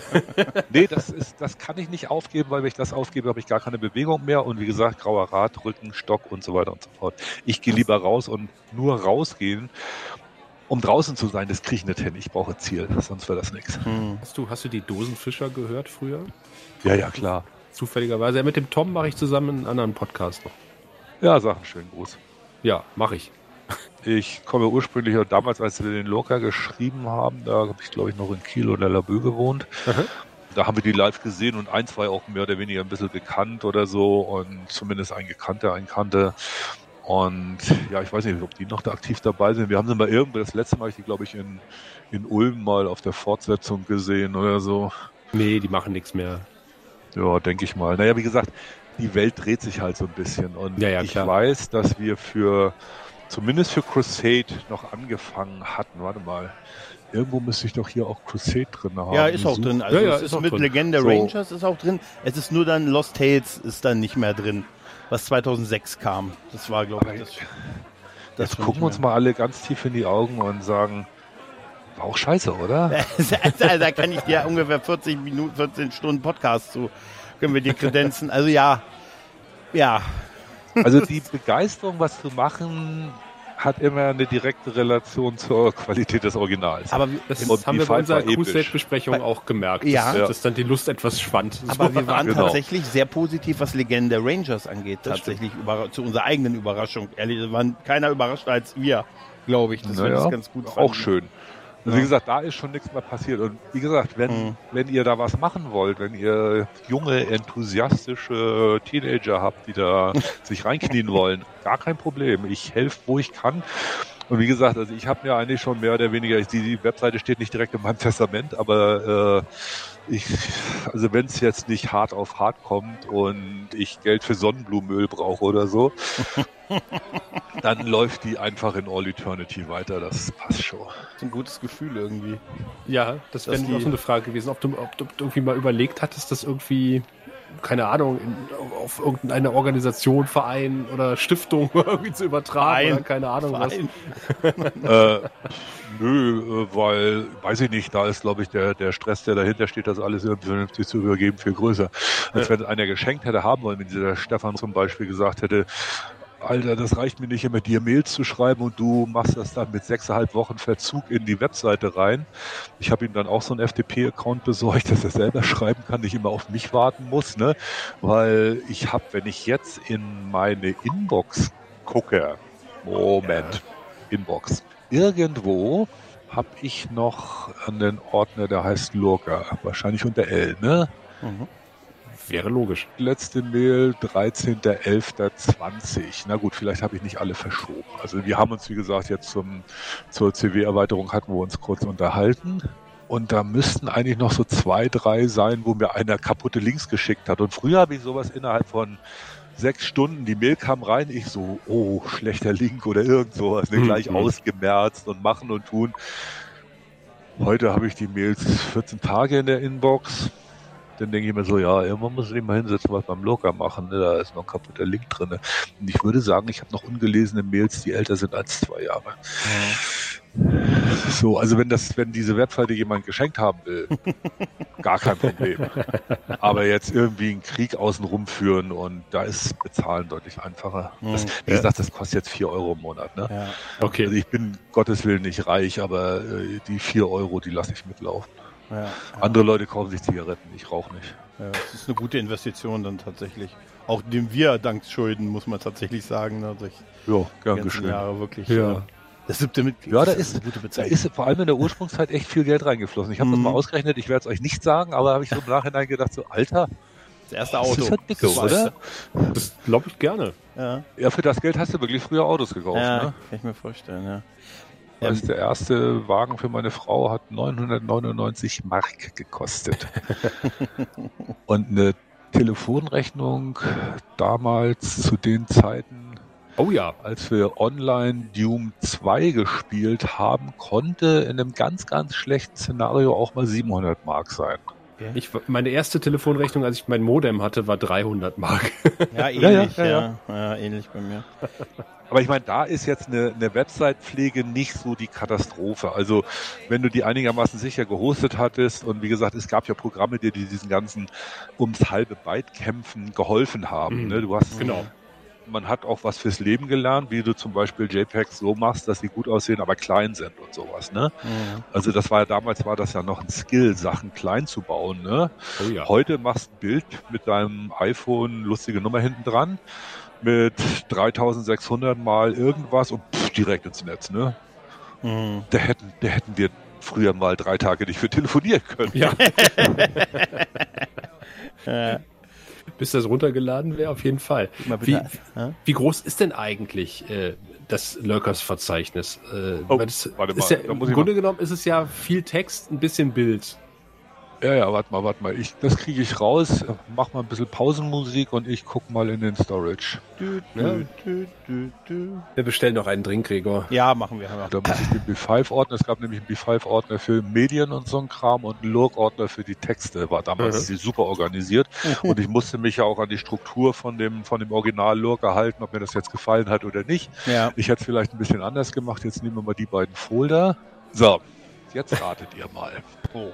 Nee, das ist, das kann ich nicht aufgeben, weil wenn ich das aufgebe, habe ich gar keine Bewegung mehr und wie gesagt, grauer Rad, Rücken, Stock und so weiter und so fort. Ich gehe lieber raus und nur rausgehen. Um draußen zu sein, das kriege ich nicht hin. Ich brauche Ziel, sonst wäre das nichts. Hm. Hast du, hast du die Dosenfischer gehört früher? Ja, ja, klar. Zufälligerweise. Ja, mit dem Tom mache ich zusammen einen anderen Podcast noch. Ja, sag einen schönen Gruß. Ja, mache ich. Ich komme ursprünglich, damals, als wir den Loka geschrieben haben, da habe ich, glaube ich, noch in Kiel oder Laboe gewohnt. Aha. Da haben wir die live gesehen und war ja auch mehr oder weniger ein bisschen bekannt oder so und zumindest ein Gekannter, ein Kannte. Und ja, ich weiß nicht, ob die noch da aktiv dabei sind. Wir haben sie mal irgendwo, das letzte Mal habe ich die, glaube ich, in, in Ulm mal auf der Fortsetzung gesehen oder so. Nee, die machen nichts mehr. Ja, denke ich mal. Naja, wie gesagt, die Welt dreht sich halt so ein bisschen. Und Ja, ja, ich weiß, dass wir für, zumindest für Crusade noch angefangen hatten. Warte mal. Irgendwo müsste ich doch hier auch Crusade drin haben. Ja, ist auch Such- drin. Also Ja, ja, es ist ist, auch mit drin. Legende So. Rangers ist auch drin. Es ist nur dann Lost Tales ist dann nicht mehr drin, was 2006 kam. Das war, glaube ich, das. das Jetzt gucken wir uns mal alle ganz tief in die Augen und sagen, war auch scheiße, oder? <laughs> da kann ich dir ungefähr 40 Minuten, 14 Stunden Podcast zu, können wir dir kredenzen. Also ja, ja, Also <laughs> die Begeisterung, was zu machen, hat immer eine direkte Relation zur Qualität des Originals. aber wir- Das Und haben wir bei unserer. Crusade-Besprechung auch gemerkt, Ja. dass, dass dann die Lust etwas schwand. Aber wir waren Genau. tatsächlich sehr positiv, was Legende Rangers angeht. Das tatsächlich über, zu unserer eigenen Überraschung. Ehrlich, es waren keiner überraschter als wir, glaube ich. Das Naja, das ganz gut auch fanden. schön. Also wie gesagt, da ist schon nichts mehr passiert. Und wie gesagt, wenn, Mhm. wenn ihr da was machen wollt, wenn ihr junge, enthusiastische Teenager habt, die da <laughs> sich reinknien wollen, gar kein Problem. Ich helfe, wo ich kann. Und wie gesagt, also ich habe mir eigentlich schon mehr oder weniger, die, die Webseite steht nicht direkt in meinem Testament, aber äh, ich, also wenn es jetzt nicht hart auf hart kommt und ich Geld für Sonnenblumenöl brauche oder so, <laughs> dann läuft die einfach in All Eternity weiter. Das passt schon. Das ist ein gutes Gefühl irgendwie. Ja, das wäre auch so eine Frage gewesen, ob du, ob du irgendwie mal überlegt hattest, das irgendwie, keine Ahnung, in, auf irgendeine Organisation, Verein oder Stiftung <laughs> irgendwie zu übertragen oder keine Ahnung was. Verein. <laughs> äh, nö, äh, weil, weiß ich nicht, da ist, glaube ich, der, der Stress, der dahinter steht, das alles irgendwie vernünftig zu übergeben, viel größer. Als wenn einer geschenkt hätte haben wollen, wenn dieser Stefan zum Beispiel gesagt hätte, Alter, das reicht mir nicht immer, dir Mails zu schreiben und du machst das dann mit sechseinhalb Wochen Verzug in die Webseite rein. Ich habe ihm dann auch so einen FTP-Account besorgt, dass er selber schreiben kann, nicht immer auf mich warten muss, ne? Weil ich habe, wenn ich jetzt in meine Inbox gucke, Moment, Inbox, irgendwo habe ich noch einen Ordner, der heißt Lurker, wahrscheinlich unter L, ne? Mhm. Wäre logisch. Letzte Mail 13.11.20. Na gut, vielleicht habe ich nicht alle verschoben. Also wir haben uns, wie gesagt, jetzt zum, zur CW-Erweiterung hatten wir uns kurz unterhalten. Und da müssten eigentlich noch so zwei, drei sein, wo mir einer kaputte Links geschickt hat. Und früher habe ich sowas innerhalb von sechs Stunden, die Mail kam rein, ich so, oh, schlechter Link oder irgend sowas, ne, Mhm. gleich ausgemerzt und machen und tun. Heute habe ich die Mails 14 Tage in der Inbox. Dann denke ich mir so, ja, irgendwann muss ich mal hinsetzen, was beim Locker machen. Ne? Da ist noch ein kaputter Link drin. Und ich würde sagen, ich habe noch ungelesene Mails, die älter sind als zwei Jahre. So, also wenn das, wenn diese Webseite jemand geschenkt haben will, <laughs> gar kein Problem. Aber jetzt irgendwie einen Krieg außenrum führen und da ist Bezahlen deutlich einfacher. Das, wie Ja. gesagt, das kostet jetzt vier Euro im Monat. Ne? Ja. Also Okay. ich bin Gottes Willen nicht reich, aber äh, die vier Euro, die lasse ich mitlaufen. Ja. Andere Leute kaufen sich Zigaretten, ich rauche nicht. Ja, das ist eine gute Investition dann tatsächlich. Auch dem wir dank Schulden, muss man tatsächlich sagen, ne, durch Ja, gern geschehen. Jahre wirklich. Ja. äh, Das siebte Mitglied. Ja, da das ist- eine gute Da ist vor allem in der Ursprungszeit echt viel Geld reingeflossen. Ich habe das Mhm. mal ausgerechnet, ich werde es euch nicht sagen, aber habe ich so im Nachhinein gedacht, so Alter, Das erste Auto. Das ist ja dicke, Das oder? Das glaube ich gerne. Ja, Ja, für das Geld hast du wirklich früher Autos gekauft, ja ne? kann ich mir vorstellen, ja. Also der erste Wagen für meine Frau hat 999 Mark gekostet. <laughs> Und eine Telefonrechnung damals zu den Zeiten, Oh ja. als wir online Doom 2 gespielt haben, konnte in einem ganz, ganz schlechten Szenario auch mal 700 Mark sein. Ich, meine erste Telefonrechnung, als ich mein Modem hatte, war 300 Mark. Ja, Ja, ähnlich, ja, ja, ja, ja. ähnlich bei mir. Aber ich meine, da ist jetzt eine, eine Website-Pflege nicht so die Katastrophe. Also wenn du die einigermaßen sicher gehostet hattest und wie gesagt, es gab ja Programme, die dir diesen ganzen ums halbe Byte kämpfen geholfen haben. Mhm. Ne? Du hast Genau. man hat auch was fürs Leben gelernt, wie du zum Beispiel JPEGs so machst, dass sie gut aussehen, aber klein sind und sowas. Ne? Mhm. Also das war ja damals war das ja noch ein Skill, Sachen klein zu bauen. Ne? Oh ja. Heute machst du ein Bild mit deinem iPhone, lustige Nummer hinten dran, mit 3600 mal irgendwas und pff, direkt ins Netz. Ne? Mhm. Da hätten, da hätten wir früher mal drei Tage nicht für telefonieren können. Ja, <laughs> Ja, bis das runtergeladen wäre, auf jeden Fall. mal Wie, wie groß ist denn eigentlich äh, das Lurkers-Verzeichnis? Äh, Oh, warte ist mal, ja, da muss Im ich Grunde genommen ist es ja viel Text, ein bisschen Bild. Ja, ja, warte mal, warte mal. Ich, das kriege ich raus. Mach mal ein bisschen Pausenmusik und ich guck mal in den Storage. Du, Ja. du, du, du, du. Wir bestellen noch einen Drink, Gregor. Ja, machen wir. Da muss ich den B5-Ordner, es gab nämlich einen B5-Ordner für Medien und so ein Kram und einen Lurk-Ordner für die Texte. War damals Mhm. super organisiert. Und ich musste mich ja auch an die Struktur von dem, von dem Original-Lurk erhalten, ob mir das jetzt gefallen hat oder nicht. ja. Ich hätte es vielleicht ein bisschen anders gemacht. Jetzt nehmen wir mal die beiden Folder. So, jetzt ratet ihr mal. Oh.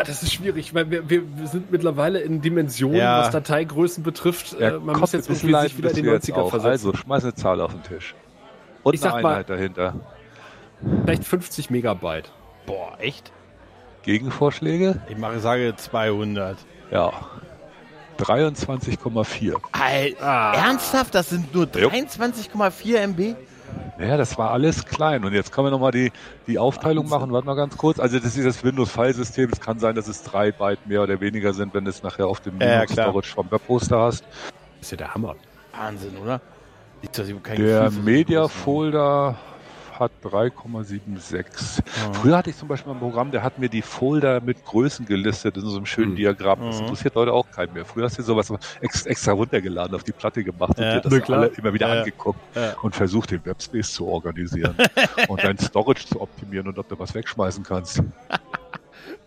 Ah, das ist schwierig, weil wir, wir, wir sind mittlerweile in Dimensionen, Ja. was Dateigrößen betrifft. Ja, äh, man kommt muss jetzt ein bisschen irgendwie sich wieder in jetzt 90er auch. versetzen. Also, schmeiß eine Zahl auf den Tisch. Und Ich eine sag mal- Einheit dahinter. Vielleicht 50 Megabyte. Boah, echt? Gegenvorschläge? Ich mache, sage 200. Ja. 23,4. Alter, Ah. ernsthaft? Das sind nur Jo. 23,4 MB? Ja, das war alles klein. Und jetzt können wir nochmal die, die Aufteilung machen. Warte mal ganz kurz. Also das ist das Windows-File-System. Es kann sein, dass es drei Byte mehr oder weniger sind, wenn du es nachher auf dem Ja, Linux-Storage vom Webposter hast. Das ist ja der Hammer. Wahnsinn, oder? Ich, dass ich kein Der Gefühl hat 3,76. Früher hatte ich zum Beispiel ein Programm, der hat mir die Folder mit Größen gelistet in so einem schönen Hm. Diagramm. Das Mhm. interessiert heute auch keinen mehr. Früher hast du sowas ex extra runtergeladen, auf die Platte gemacht und Ja, dir das alle immer wieder Ja. angeguckt Ja. und versucht, den Webspace zu organisieren <laughs> und dein Storage zu optimieren und ob du was wegschmeißen kannst.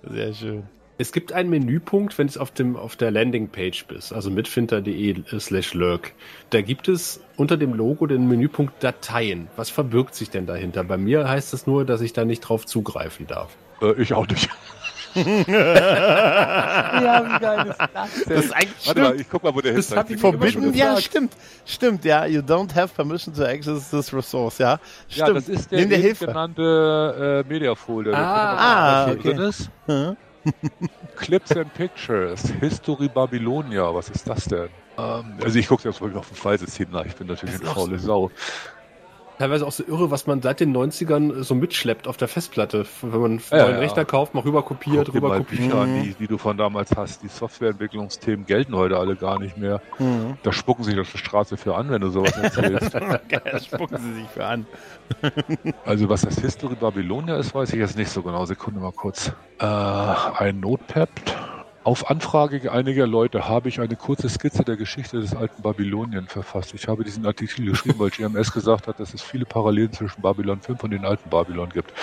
Sehr schön. Es gibt einen Menüpunkt, wenn du auf, dem, auf der Landingpage bist, also mitfinter.de slash lurk. Da gibt es unter dem Logo den Menüpunkt Dateien. Was verbirgt sich denn dahinter? Bei mir heißt es nur, dass ich da nicht drauf zugreifen darf. Äh, ich auch nicht. <laughs> Ja, wie geil ist das denn? Das ist eigentlich Warte mal, stimmt. ich guck mal, wo der Das sein mir immer schon Verbinden, ja, stimmt. Stimmt, ja. You don't have permission to access this resource, ja. Stimmt. Ja, das ist der genannte äh, Media-Folder. der Ah, mal, da okay. drin ist. Hm? <laughs> Clips and Pictures, History Babylonia, was ist das denn? Ähm, also ich gucke jetzt wirklich auf dem Fallsystem nach, ich bin natürlich eine faule Sau. Teilweise auch so irre, was man seit den 90ern so mitschleppt auf der Festplatte. Wenn man einen Ja, neuen ja. Rechner kauft, mal rüber kopiert, Guck dir rüber mal kopiert. Bücher an, die, die du von damals hast. Die Softwareentwicklungsthemen gelten heute alle gar nicht mehr. Mhm. Da spucken sich auf der Straße für an, wenn du sowas erzählst. <laughs> Geil, spucken sie sich für an. <laughs> also was das History Babylonia ist, weiß ich jetzt nicht so genau. Sekunde mal kurz. Äh, ein Notepad. Auf Anfrage einiger Leute habe ich eine kurze Skizze der Geschichte des alten Babylonien verfasst. Ich habe diesen Artikel geschrieben, weil GMS gesagt hat, dass es viele Parallelen zwischen Babylon 5 und den alten Babylon gibt.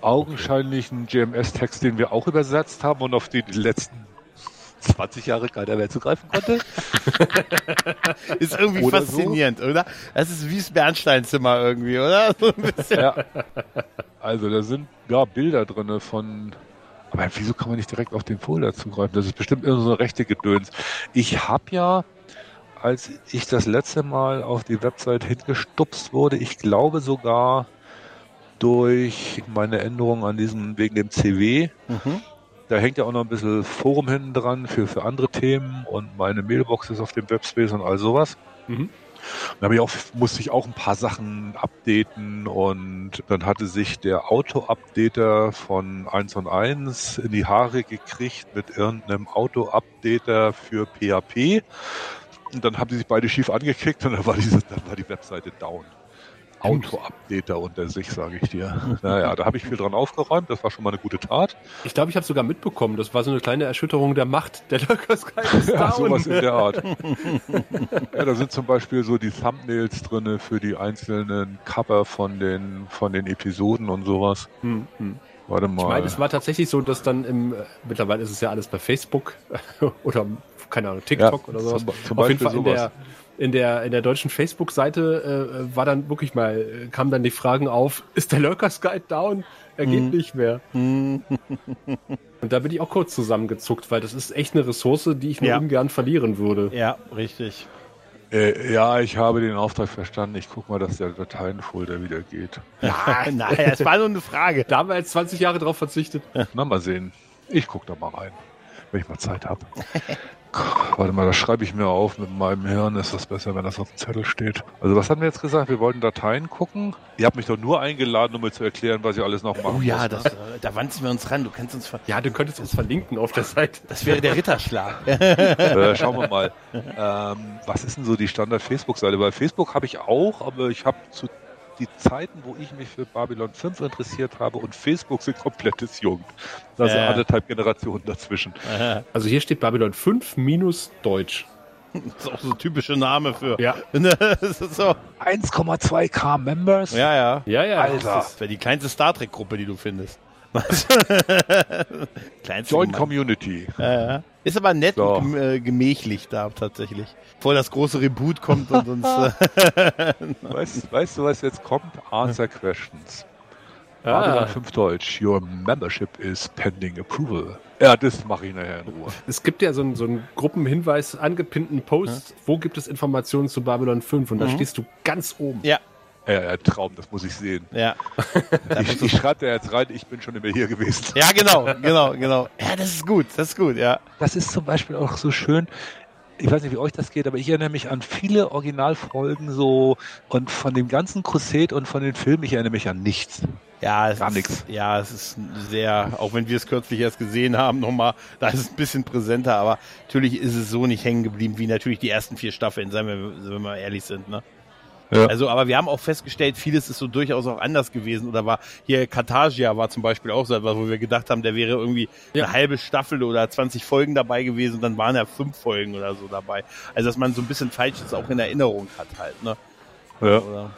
Augenscheinlich ein GMS-Text, den wir auch übersetzt haben und auf den die letzten 20 Jahre keiner mehr zugreifen konnte. <laughs> Ist irgendwie Oder so. faszinierend, oder? Das ist wie das Bernsteinzimmer irgendwie, oder? So. Ja. Also da sind ja Bilder drinne von. Aber wieso kann man nicht direkt auf den Folder zugreifen? Das ist bestimmt irgendeine so eine rechte Gedöns. Ich habe ja, als ich das letzte Mal auf die Website hingestupst wurde, ich glaube sogar durch meine Änderung an diesem wegen dem CW. Mhm. Da hängt ja auch noch ein bisschen Forum hinten dran für, für andere Themen und meine Mailbox ist auf dem Webspace und all sowas. Mhm. Dann ich auch, musste ich auch ein paar Sachen updaten und dann hatte sich der Auto-Updater von 1 und 1 in die Haare gekriegt mit irgendeinem Auto-Updater für PHP. Und dann haben sie sich beide schief angekickt und dann war, diese, dann war die Webseite down. Auto-Updater unter sich, sage ich dir. <laughs> Naja, da habe ich viel dran aufgeräumt. Das war schon mal eine gute Tat. Ich glaube, ich habe sogar mitbekommen. Das war so eine kleine Erschütterung der Macht. Der Lurker Sky <laughs> ist Ja, sowas in der Art. <laughs> ja, da sind zum Beispiel so die Thumbnails drinne für die einzelnen Cover von den, von den Episoden und sowas. Hm, hm. Warte Ich mal. meine, es war tatsächlich so, dass dann im, äh, mittlerweile ist es ja alles bei Facebook oder, keine Ahnung, TikTok Ja, oder sowas. zum- zum Auf jeden Fall in sowas. der, in der, in der deutschen Facebook-Seite äh, war dann wirklich mal, äh, kamen dann die Fragen auf, ist der Lurkers Guide down? Er geht nicht mehr. <laughs> Und da bin ich auch kurz zusammengezuckt, weil das ist echt eine Ressource, die ich nur Ja. ungern verlieren würde. Ja, richtig. Äh, ja, ich habe den Auftrag verstanden. Ich guck mal, dass der Dateienfolder wieder geht. Ja, <laughs> nein, das war nur eine Frage. Da haben wir jetzt 20 Jahre drauf verzichtet. Na, mal sehen. Ich guck da mal rein, wenn ich mal Zeit habe. <laughs> Warte mal, das schreibe ich mir auf. Mit meinem Hirn ist das besser, wenn das auf dem Zettel steht. Also was haben wir jetzt gesagt? Wir wollten Dateien gucken. Ihr habt mich doch nur eingeladen, um mir zu erklären, was ich alles noch machen Oh ja, muss. das, äh, da wandten wir uns ran. Du kannst uns ver Ja, du könntest uns verlinken auf der Seite. Das wäre der Ritterschlag. <laughs> äh, schauen wir mal. Ähm, was ist denn so die Standard-Facebook-Seite? Bei Facebook habe ich auch, aber ich habe zu die Zeiten, wo ich mich für Babylon 5 interessiert habe und Facebook sind komplettes Jugend. Da sind Ja. anderthalb Generationen dazwischen. Also hier steht Babylon 5 minus Deutsch. Das ist auch so ein typischer Name für. Ja. <laughs> Ist so. 1,2k Members? Ja, ja. Ja, ja. Alter. Das wäre die kleinste Star Trek-Gruppe, die du findest. Was? <laughs> Kleinste Joint Gemeinde. Community. Ja, ja. Ist aber nett So. und äh, gemächlich da tatsächlich. Bevor das große Reboot kommt und uns. <laughs> Äh, <laughs> Weißt, weißt du, was jetzt kommt? Answer Questions. Babylon Ah, 5 Deutsch. Your membership is pending approval. Ja, das mache ich nachher in Ruhe. es gibt ja so einen, so einen Gruppenhinweis, angepinnten Post, wo gibt es Informationen zu Babylon 5 und da stehst du ganz oben. ja, Ja, ja, Traum, das muss ich sehen. ja. <laughs> Ich, ich schreibe da jetzt rein, ich bin schon immer hier gewesen. Ja, genau, genau, genau. Ja, das ist gut, das ist gut, ja. Das ist zum Beispiel auch so schön. Ich weiß nicht, wie euch das geht, aber ich erinnere mich an viele Originalfolgen so und von dem ganzen Crusade und von den Filmen, ich erinnere mich an nichts. Ja, es Gar ist, nix. Ja, es ist sehr, auch wenn wir es kürzlich erst gesehen haben, nochmal, da ist es ein bisschen präsenter, aber natürlich ist es so nicht hängen geblieben, wie natürlich die ersten vier Staffeln, seien wir, wenn wir ehrlich sind, ne? Ja. Also, aber wir haben auch festgestellt, vieles ist so durchaus auch anders gewesen. Oder war hier Carthagia war zum Beispiel auch so etwas, wo wir gedacht haben, der wäre irgendwie Ja. eine halbe Staffel oder 20 Folgen dabei gewesen und dann waren ja fünf Folgen oder so dabei. Also, dass man so ein bisschen Falsches auch in Erinnerung hat halt, ne? Ja. Oder,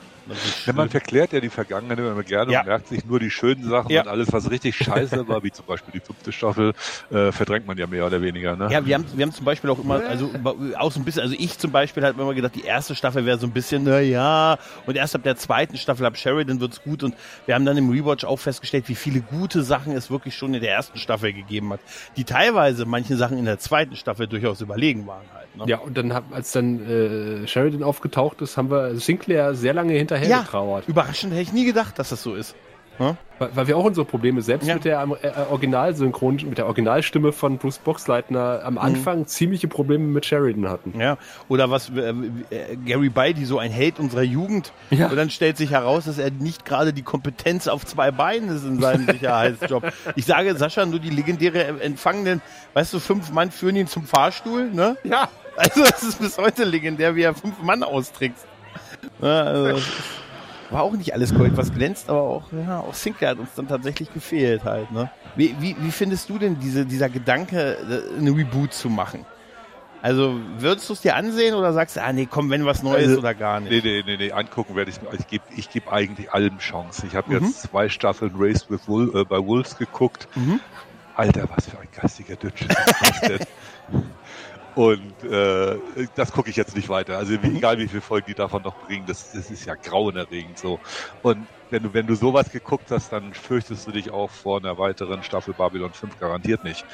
Ja, man verklärt ja die Vergangenheit immer gerne Ja. und merkt sich nur die schönen Sachen Ja. und alles, was richtig scheiße war, wie zum Beispiel die fünfte Staffel, äh, verdrängt man ja mehr oder weniger. Ne? Ja, wir haben, wir haben zum Beispiel auch immer, also auch so ein bisschen, also ich zum Beispiel habe immer gedacht, die erste Staffel wäre so ein bisschen, na ja, und erst ab der zweiten Staffel, ab Sheridan wird's gut und wir haben dann im Rewatch auch festgestellt, wie viele gute Sachen es wirklich schon in der ersten Staffel gegeben hat, die teilweise manche Sachen in der zweiten Staffel durchaus überlegen waren halt. Ne? Ja, und dann, als dann äh, Sheridan aufgetaucht ist, haben wir Sinclair sehr lange hinterher Ja, getrauert. überraschend hätte ich nie gedacht, dass das so ist. Ne? Weil, weil wir auch unsere Probleme selbst Ja. mit der äh, Originalsynchron, mit der Originalstimme von Bruce Boxleitner Mhm. am Anfang ziemliche Probleme mit Sheridan hatten. Ja, oder was äh, äh, Gary Beide, so ein Held unserer Jugend, Ja. und dann stellt sich heraus, dass er nicht gerade die Kompetenz auf zwei Beinen ist in seinem <laughs> Sicherheitsjob. Ich sage Sascha nur die legendäre Empfangenen, weißt du, fünf Mann führen ihn zum Fahrstuhl, ne? Ja, Also das ist bis heute legendär, wie er fünf Mann austrickst. Ja, also, war auch nicht alles Gold, was glänzt, aber auch, ja, auch Sinclair hat uns dann tatsächlich gefehlt halt, ne? Wie, wie, wie findest du denn diese, dieser Gedanke, äh, eine Reboot zu machen? Also, würdest du es dir ansehen oder sagst du, ah nee, komm, wenn was Neues Also, oder gar nicht? Nee, nee, nee, nee, angucken werde ich Ich gebe ich geb eigentlich allem Chance. Ich habe Mhm. jetzt zwei Staffeln Race with Wol äh, bei Wolves geguckt. Mhm. Alter, was für ein geistiger Dutch ist das denn? <laughs> Und äh, das gucke ich jetzt nicht weiter. Also wie, egal wie viele Folgen die davon noch bringen, das, das ist ja grauenerregend so. Und wenn du, wenn du sowas geguckt hast, dann fürchtest du dich auch vor einer weiteren Staffel Babylon 5 garantiert nicht.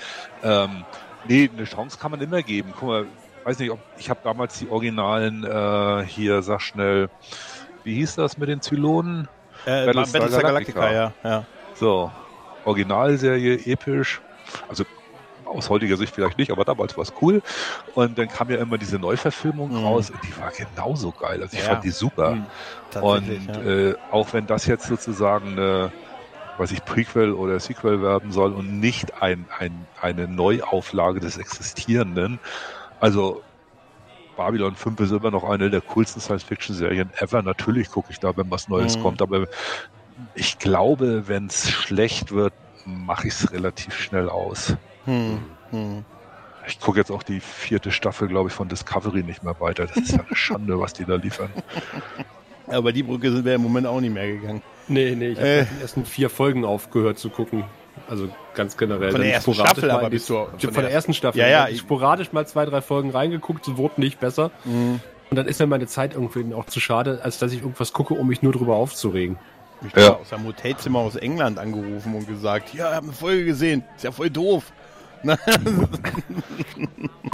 Ähm, nee, eine Chance kann man immer geben. Guck mal, weiß nicht, ob ich habe damals die Originalen äh, hier, sag schnell, wie hieß das mit den Zylonen? Äh, Battlestar Battlestar Galactica, Galactica. ja. ja. So, Originalserie, episch. Also aus heutiger Sicht vielleicht nicht, aber damals war es cool. Und dann kam ja immer diese Neuverfilmung mhm. raus die war genauso geil. Also ich ja. fand die super. Mhm. Und ja. äh, auch wenn das jetzt sozusagen eine weiß ich, Prequel oder Sequel werden soll und nicht ein, ein, eine Neuauflage des Existierenden. Also Babylon 5 ist immer noch eine der coolsten Science-Fiction-Serien ever. Natürlich gucke ich da, wenn was Neues mhm. kommt, aber ich glaube, wenn es schlecht wird, mache ich es relativ schnell aus. Mhm. Mhm. Ich gucke jetzt auch die vierte Staffel, glaube ich, von Discovery nicht mehr weiter. Das ist ja eine Schande, was die da liefern. Aber die Brücke sind wir im Moment auch nicht mehr gegangen. Nee, nee, ich habe äh. die ersten vier Folgen aufgehört zu gucken. Also ganz generell. Von der ersten Staffel aber bist du. Von, von der ersten Staffel. Ja, ja. Ich sporadisch mal zwei, drei Folgen reingeguckt, so wurde nicht besser. Mhm. Und dann ist mir meine Zeit irgendwie auch zu schade, als dass ich irgendwas gucke, um mich nur drüber aufzuregen. Ich ja. aus einem Hotelzimmer aus England angerufen und gesagt, ja, ich habe eine Folge gesehen, ist ja voll doof.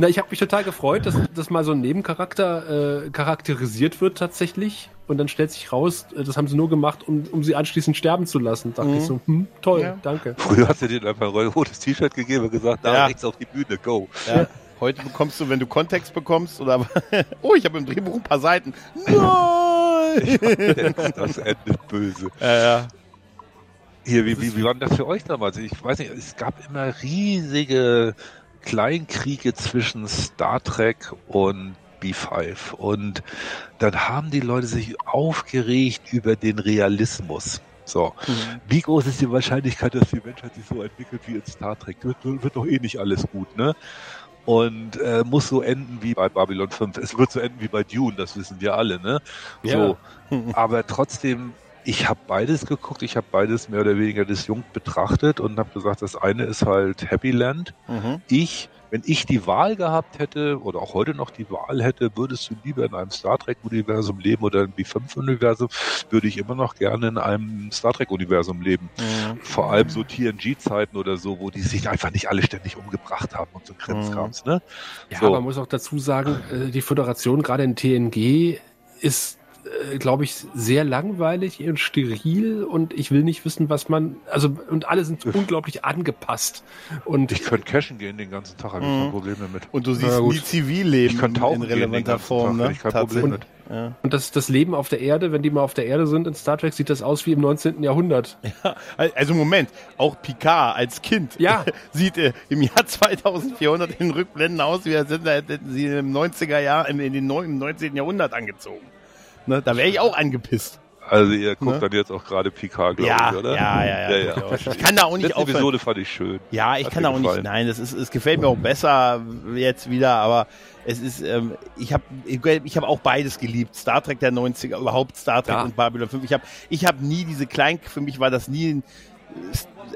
Na, ich habe mich total gefreut, dass, dass mal so ein Nebencharakter äh, charakterisiert wird tatsächlich. Und dann stellt sich raus, äh, das haben sie nur gemacht, um, um sie anschließend sterben zu lassen. Da dachte mhm. ich so, hm, toll, ja. danke. Früher hast du dir einfach ein rotes T-Shirt gegeben und gesagt, da ja. rechts auf die Bühne, go. Ja. Heute bekommst du, wenn du Kontext bekommst, oder <laughs> oh, ich habe im Drehbuch ein paar Seiten. Nein! das endet böse. Ja, ja. Hier, wie, wie, wie war das für euch damals? Ich weiß nicht, es gab immer riesige Kleinkriege zwischen Star Trek und B5. Und dann haben die Leute sich aufgeregt über den Realismus. So. Mhm. Wie groß ist die Wahrscheinlichkeit, dass die Menschheit sich so entwickelt wie in Star Trek? Wird, wird doch eh nicht alles gut, ne? Und äh, muss so enden wie bei Babylon 5. Es wird so enden wie bei Dune, das wissen wir alle, ne? Ja. So. <laughs> Aber trotzdem ich habe beides geguckt, ich habe beides mehr oder weniger disjunkt betrachtet und habe gesagt, das eine ist halt Happy Land. Mhm. Ich, wenn ich die Wahl gehabt hätte oder auch heute noch die Wahl hätte, würdest du lieber in einem Star Trek-Universum leben oder im B5-Universum, würde ich immer noch gerne in einem Star Trek-Universum leben. Mhm. Vor allem so TNG-Zeiten oder so, wo die sich einfach nicht alle ständig umgebracht haben und so Krimskrams. Mhm. Ne? Ja, so. man muss auch dazu sagen, äh, die Föderation gerade in TNG ist äh, glaube ich, sehr langweilig und steril und ich will nicht wissen, was man, also, und alle sind unglaublich angepasst. Und ich könnte cashen gehen den ganzen Tag, habe ich kein mhm. Problem damit. Und du siehst nie Zivilleben in relevanter Form, Tag, ne? Ich kein Problem mit. Ja. Und das, das Leben auf der Erde, wenn die mal auf der Erde sind in Star Trek, sieht das aus wie im 19. Jahrhundert. Ja, also Moment, auch Picard als Kind ja. <laughs> sieht äh, im Jahr 2400 in Rückblenden aus, wie als hätten sie im 90er Jahr, in, in den, im 19. Jahrhundert angezogen. Ne? Da wäre ich auch angepisst. Also ihr guckt ne? dann jetzt auch gerade PK, glaube ja, ich, oder? Ja, ja, ja. ja, ja. Ich kann da auch nicht aufhören. Episode fand ich schön. Ja, ich Hat kann da auch gefallen. nicht. Nein, das ist, es gefällt mir auch besser jetzt wieder, aber es ist, ähm, ich habe ich, hab auch beides geliebt. Star Trek der 90er, überhaupt Star Trek ja. und Babylon 5. Ich habe ich hab nie diese kleinen, für mich war das nie ein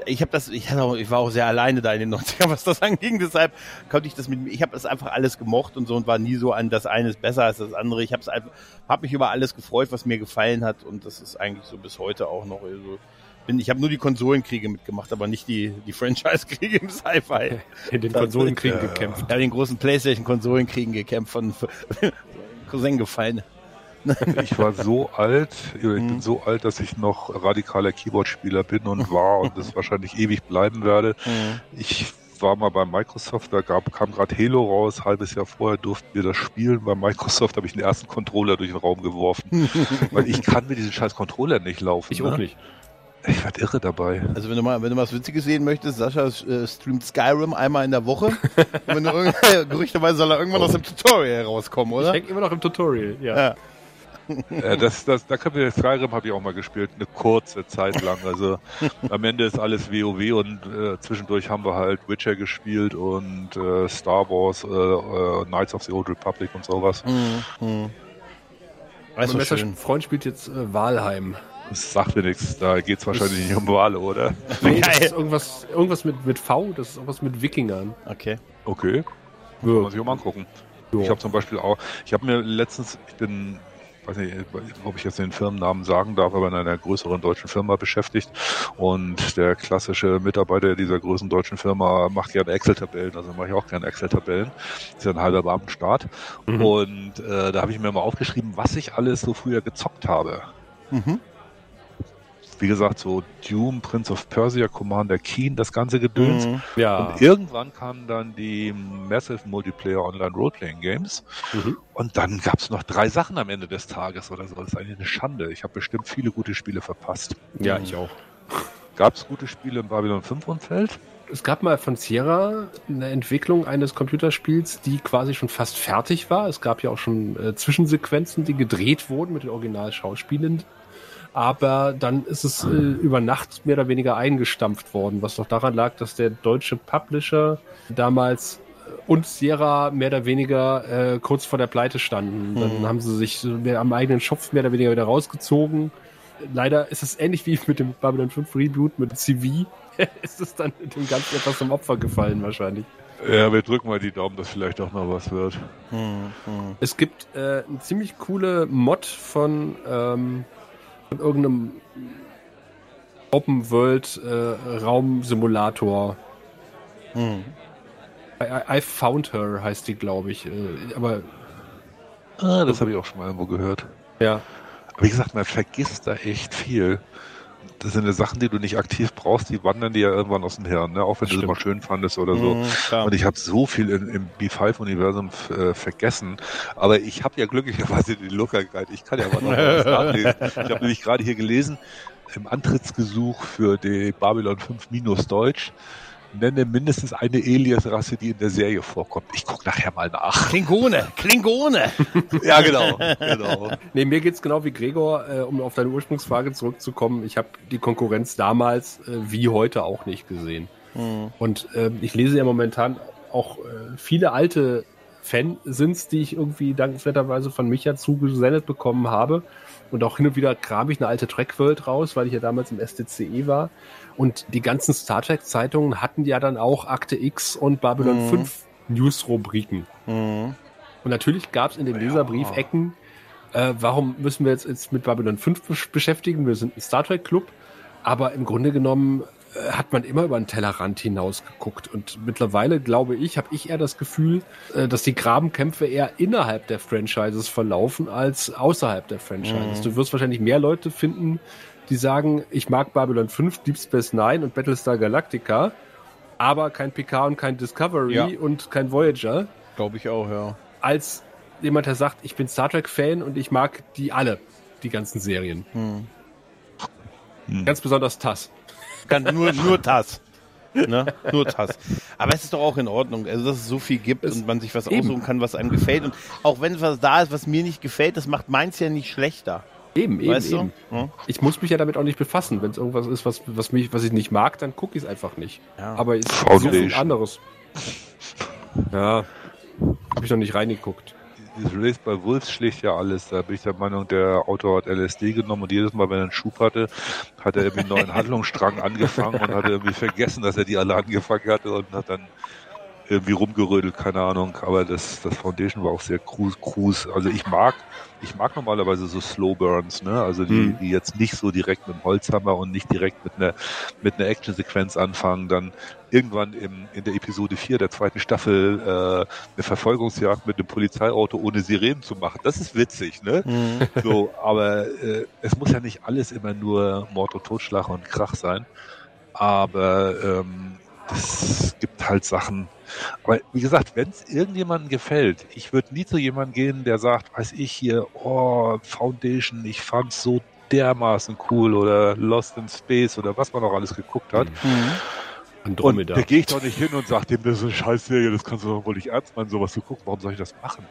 ich habe das, ich, auch, ich war auch sehr alleine da in den <laughs> 90ern, was das anging, deshalb konnte ich das mit, ich habe das einfach alles gemocht und so und war nie so an, das eine ist besser als das andere. Ich habe einfach, habe mich über alles gefreut, was mir gefallen hat und das ist eigentlich so bis heute auch noch so. Bin, ich habe nur die Konsolenkriege mitgemacht, aber nicht die, die Franchise-Kriege im Sci-Fi. <laughs> In den Konsolenkriegen gekämpft. Ja, den großen Playstation-Konsolenkriegen gekämpft von <laughs> Cousin gefallen. <laughs> Ich war so alt, ich bin mhm. so alt, dass ich noch radikaler Keyboard-Spieler bin und war und das wahrscheinlich ewig bleiben werde. Mhm. Ich war mal bei Microsoft, da gab, kam gerade Halo raus, halbes Jahr vorher durften wir das spielen. Bei Microsoft habe ich den ersten Controller durch den Raum geworfen, <laughs> weil ich kann mit diesem scheiß Controller nicht laufen. Ich ne? auch nicht. Ich werde irre dabei. Also wenn du mal, wenn du was Witziges sehen möchtest, Sascha äh, streamt Skyrim einmal in der Woche. und wenn du <laughs> gerüchteweise soll er irgendwann oh. aus dem Tutorial rauskommen, oder? Ich hänge immer noch im Tutorial, ja. ja äh, das, das, da können wir Skyrim habe ich auch mal gespielt, eine kurze Zeit lang. Also am Ende ist alles WoW und äh, zwischendurch haben wir halt Witcher gespielt und äh, Star Wars, äh, äh, Knights of the Old Republic und sowas. Mhm. Mhm. Mein bester Freund spielt jetzt äh, Walheim. Das sagt mir nichts, da geht es wahrscheinlich das nicht um Wale, oder? Nee, das ist irgendwas, irgendwas mit, mit V, das ist irgendwas mit Wikingern. Okay. Okay. Ja. Kann man sich auch mal angucken. Ja. Ich habe zum Beispiel auch, ich habe mir letztens, ich bin weiß nicht, ob ich jetzt den Firmennamen sagen darf, aber in einer größeren deutschen Firma beschäftigt. Und der klassische Mitarbeiter dieser größeren deutschen Firma macht gerne Excel-Tabellen, also mache ich auch gerne Excel-Tabellen. Ist ja ein halber Beamtenstaat. Mhm. Und äh, da habe ich mir mal aufgeschrieben, was ich alles so früher gezockt habe. Mhm. Wie gesagt, so Doom, Prince of Persia, Commander Keen, das ganze Gedöns. Mhm. Ja. Und irgendwann kamen dann die Massive Multiplayer Online Roleplaying Games. Mhm. Und dann gab es noch drei Sachen am Ende des Tages oder so. Das ist eigentlich eine Schande. Ich habe bestimmt viele gute Spiele verpasst. Ja, ich auch. Gab es gute Spiele im Babylon 5 Umfeld? Es gab mal von Sierra eine Entwicklung eines Computerspiels, die quasi schon fast fertig war. Es gab ja auch schon äh, Zwischensequenzen, die gedreht wurden mit den Originalschauspielern. Aber dann ist es äh, über Nacht mehr oder weniger eingestampft worden, was doch daran lag, dass der deutsche Publisher damals äh, und Sierra mehr oder weniger äh, kurz vor der Pleite standen. Dann Mhm. haben sie sich am eigenen Schopf mehr oder weniger wieder rausgezogen. Leider ist es ähnlich wie mit dem Babylon 5 Reboot mit CV. <laughs> ist es dann dem Ganzen etwas zum Opfer gefallen wahrscheinlich. Ja, wir drücken mal die Daumen, dass vielleicht auch noch was wird. Mhm. Mhm. Es gibt äh, eine ziemlich coole Mod von, ähm, von irgendeinem Open World äh, Raumsimulator. Mhm. I, I, I Found Her heißt die, glaube ich. Äh, aber Ah, das habe ich auch schon mal irgendwo gehört. ja, Aber wie gesagt, man vergisst da echt viel. Das sind ja Sachen, die du nicht aktiv brauchst, die wandern dir ja irgendwann aus dem Hirn, ne? auch wenn du sie Stimmt. mal schön fandest oder so. Mhm. Und ich habe so viel in, im B5-Universum äh, vergessen. Aber ich habe ja glücklicherweise den Looker Guide. Ich kann ja mal noch was nachlesen. Ich habe nämlich gerade hier gelesen, im Antrittsgesuch für die Babylon 5 minus Deutsch, nenne mindestens eine Alias-Rasse, die in der Serie vorkommt. Ich gucke nachher mal nach. Klingone, Klingone. <laughs> ja, genau. genau. Nee, mir geht's genau wie Gregor, äh, um auf deine Ursprungsfrage zurückzukommen. Ich habe die Konkurrenz damals äh, wie heute auch nicht gesehen. Mhm. Und ähm, ich lese ja momentan auch äh, viele alte Fansins, die ich irgendwie dankenswerterweise von Micha zugesendet bekommen habe. Und auch hin und wieder kram ich eine alte Track-World raus, weil ich ja damals im STCE war. Und die ganzen Star Trek-Zeitungen hatten ja dann auch Akte X und Babylon Mhm. 5 News-Rubriken. Mhm. Und natürlich gab es in den Leserbriefecken, äh, warum müssen wir jetzt, jetzt mit Babylon 5 besch- beschäftigen? Wir sind ein Star Trek Club. Aber im Grunde genommen hat man immer über den Tellerrand hinaus geguckt. Und mittlerweile, glaube ich, habe ich eher das Gefühl, äh, dass die Grabenkämpfe eher innerhalb der Franchises verlaufen als außerhalb der Franchises. Mhm. Du wirst wahrscheinlich mehr Leute finden, die sagen, ich mag Babylon 5, Deep Space Nine und Battlestar Galactica, aber kein PK und kein Discovery Ja. und kein Voyager Glaube ich auch, ja. als jemand, der sagt, ich bin Star Trek-Fan und ich mag die alle, die ganzen Serien. Mhm. Hm. Ganz besonders TAS. Kann nur, nur das. Ne? Nur das. Aber es ist doch auch in Ordnung, also dass es so viel gibt Es- und man sich was eben. aussuchen kann, was einem gefällt. Und auch wenn was da ist, was mir nicht gefällt, das macht meins ja nicht schlechter. Eben, eben, weißt eben. du? Ja. Ich muss mich ja damit auch nicht befassen. Wenn es irgendwas ist, was, was, mich, was ich nicht mag, dann gucke ich es einfach nicht. Ja. Aber es ist viel anderes. Ja, habe ich noch nicht reingeguckt. Dieses Race bei Wolves schlicht ja alles. Da bin ich der Meinung, der Autor hat LSD genommen und jedes Mal, wenn er einen Schub hatte, hat er irgendwie einen neuen Handlungsstrang angefangen und hat irgendwie vergessen, dass er die alle angefangen hatte und hat dann irgendwie rumgerödelt, keine Ahnung. Aber das, das Foundation war auch sehr cruise, cruise. Also ich mag, ich mag normalerweise so Slow Burns, ne? Also die, Hm. die jetzt nicht so direkt mit dem Holzhammer und nicht direkt mit einer, mit einer Actionsequenz anfangen, dann irgendwann im, in der Episode 4 der zweiten Staffel äh, eine Verfolgungsjagd mit einem Polizeiauto ohne Sirenen zu machen. Das ist witzig, ne? Mhm. So, aber äh, es muss ja nicht alles immer nur Mord und Totschlag und Krach sein. Aber ähm, es gibt halt Sachen. Aber wie gesagt, wenn es irgendjemandem gefällt, ich würde nie zu jemandem gehen, der sagt, weiß ich hier, oh, Foundation, ich fand's so dermaßen cool oder Lost in Space oder was man noch alles geguckt hat. Mhm. Und Andromeda. da gehe ich doch nicht hin und sage dem, das ist eine Scheißserie, das kannst du doch wohl nicht ernst meinen, sowas zu gucken. Warum soll ich das machen?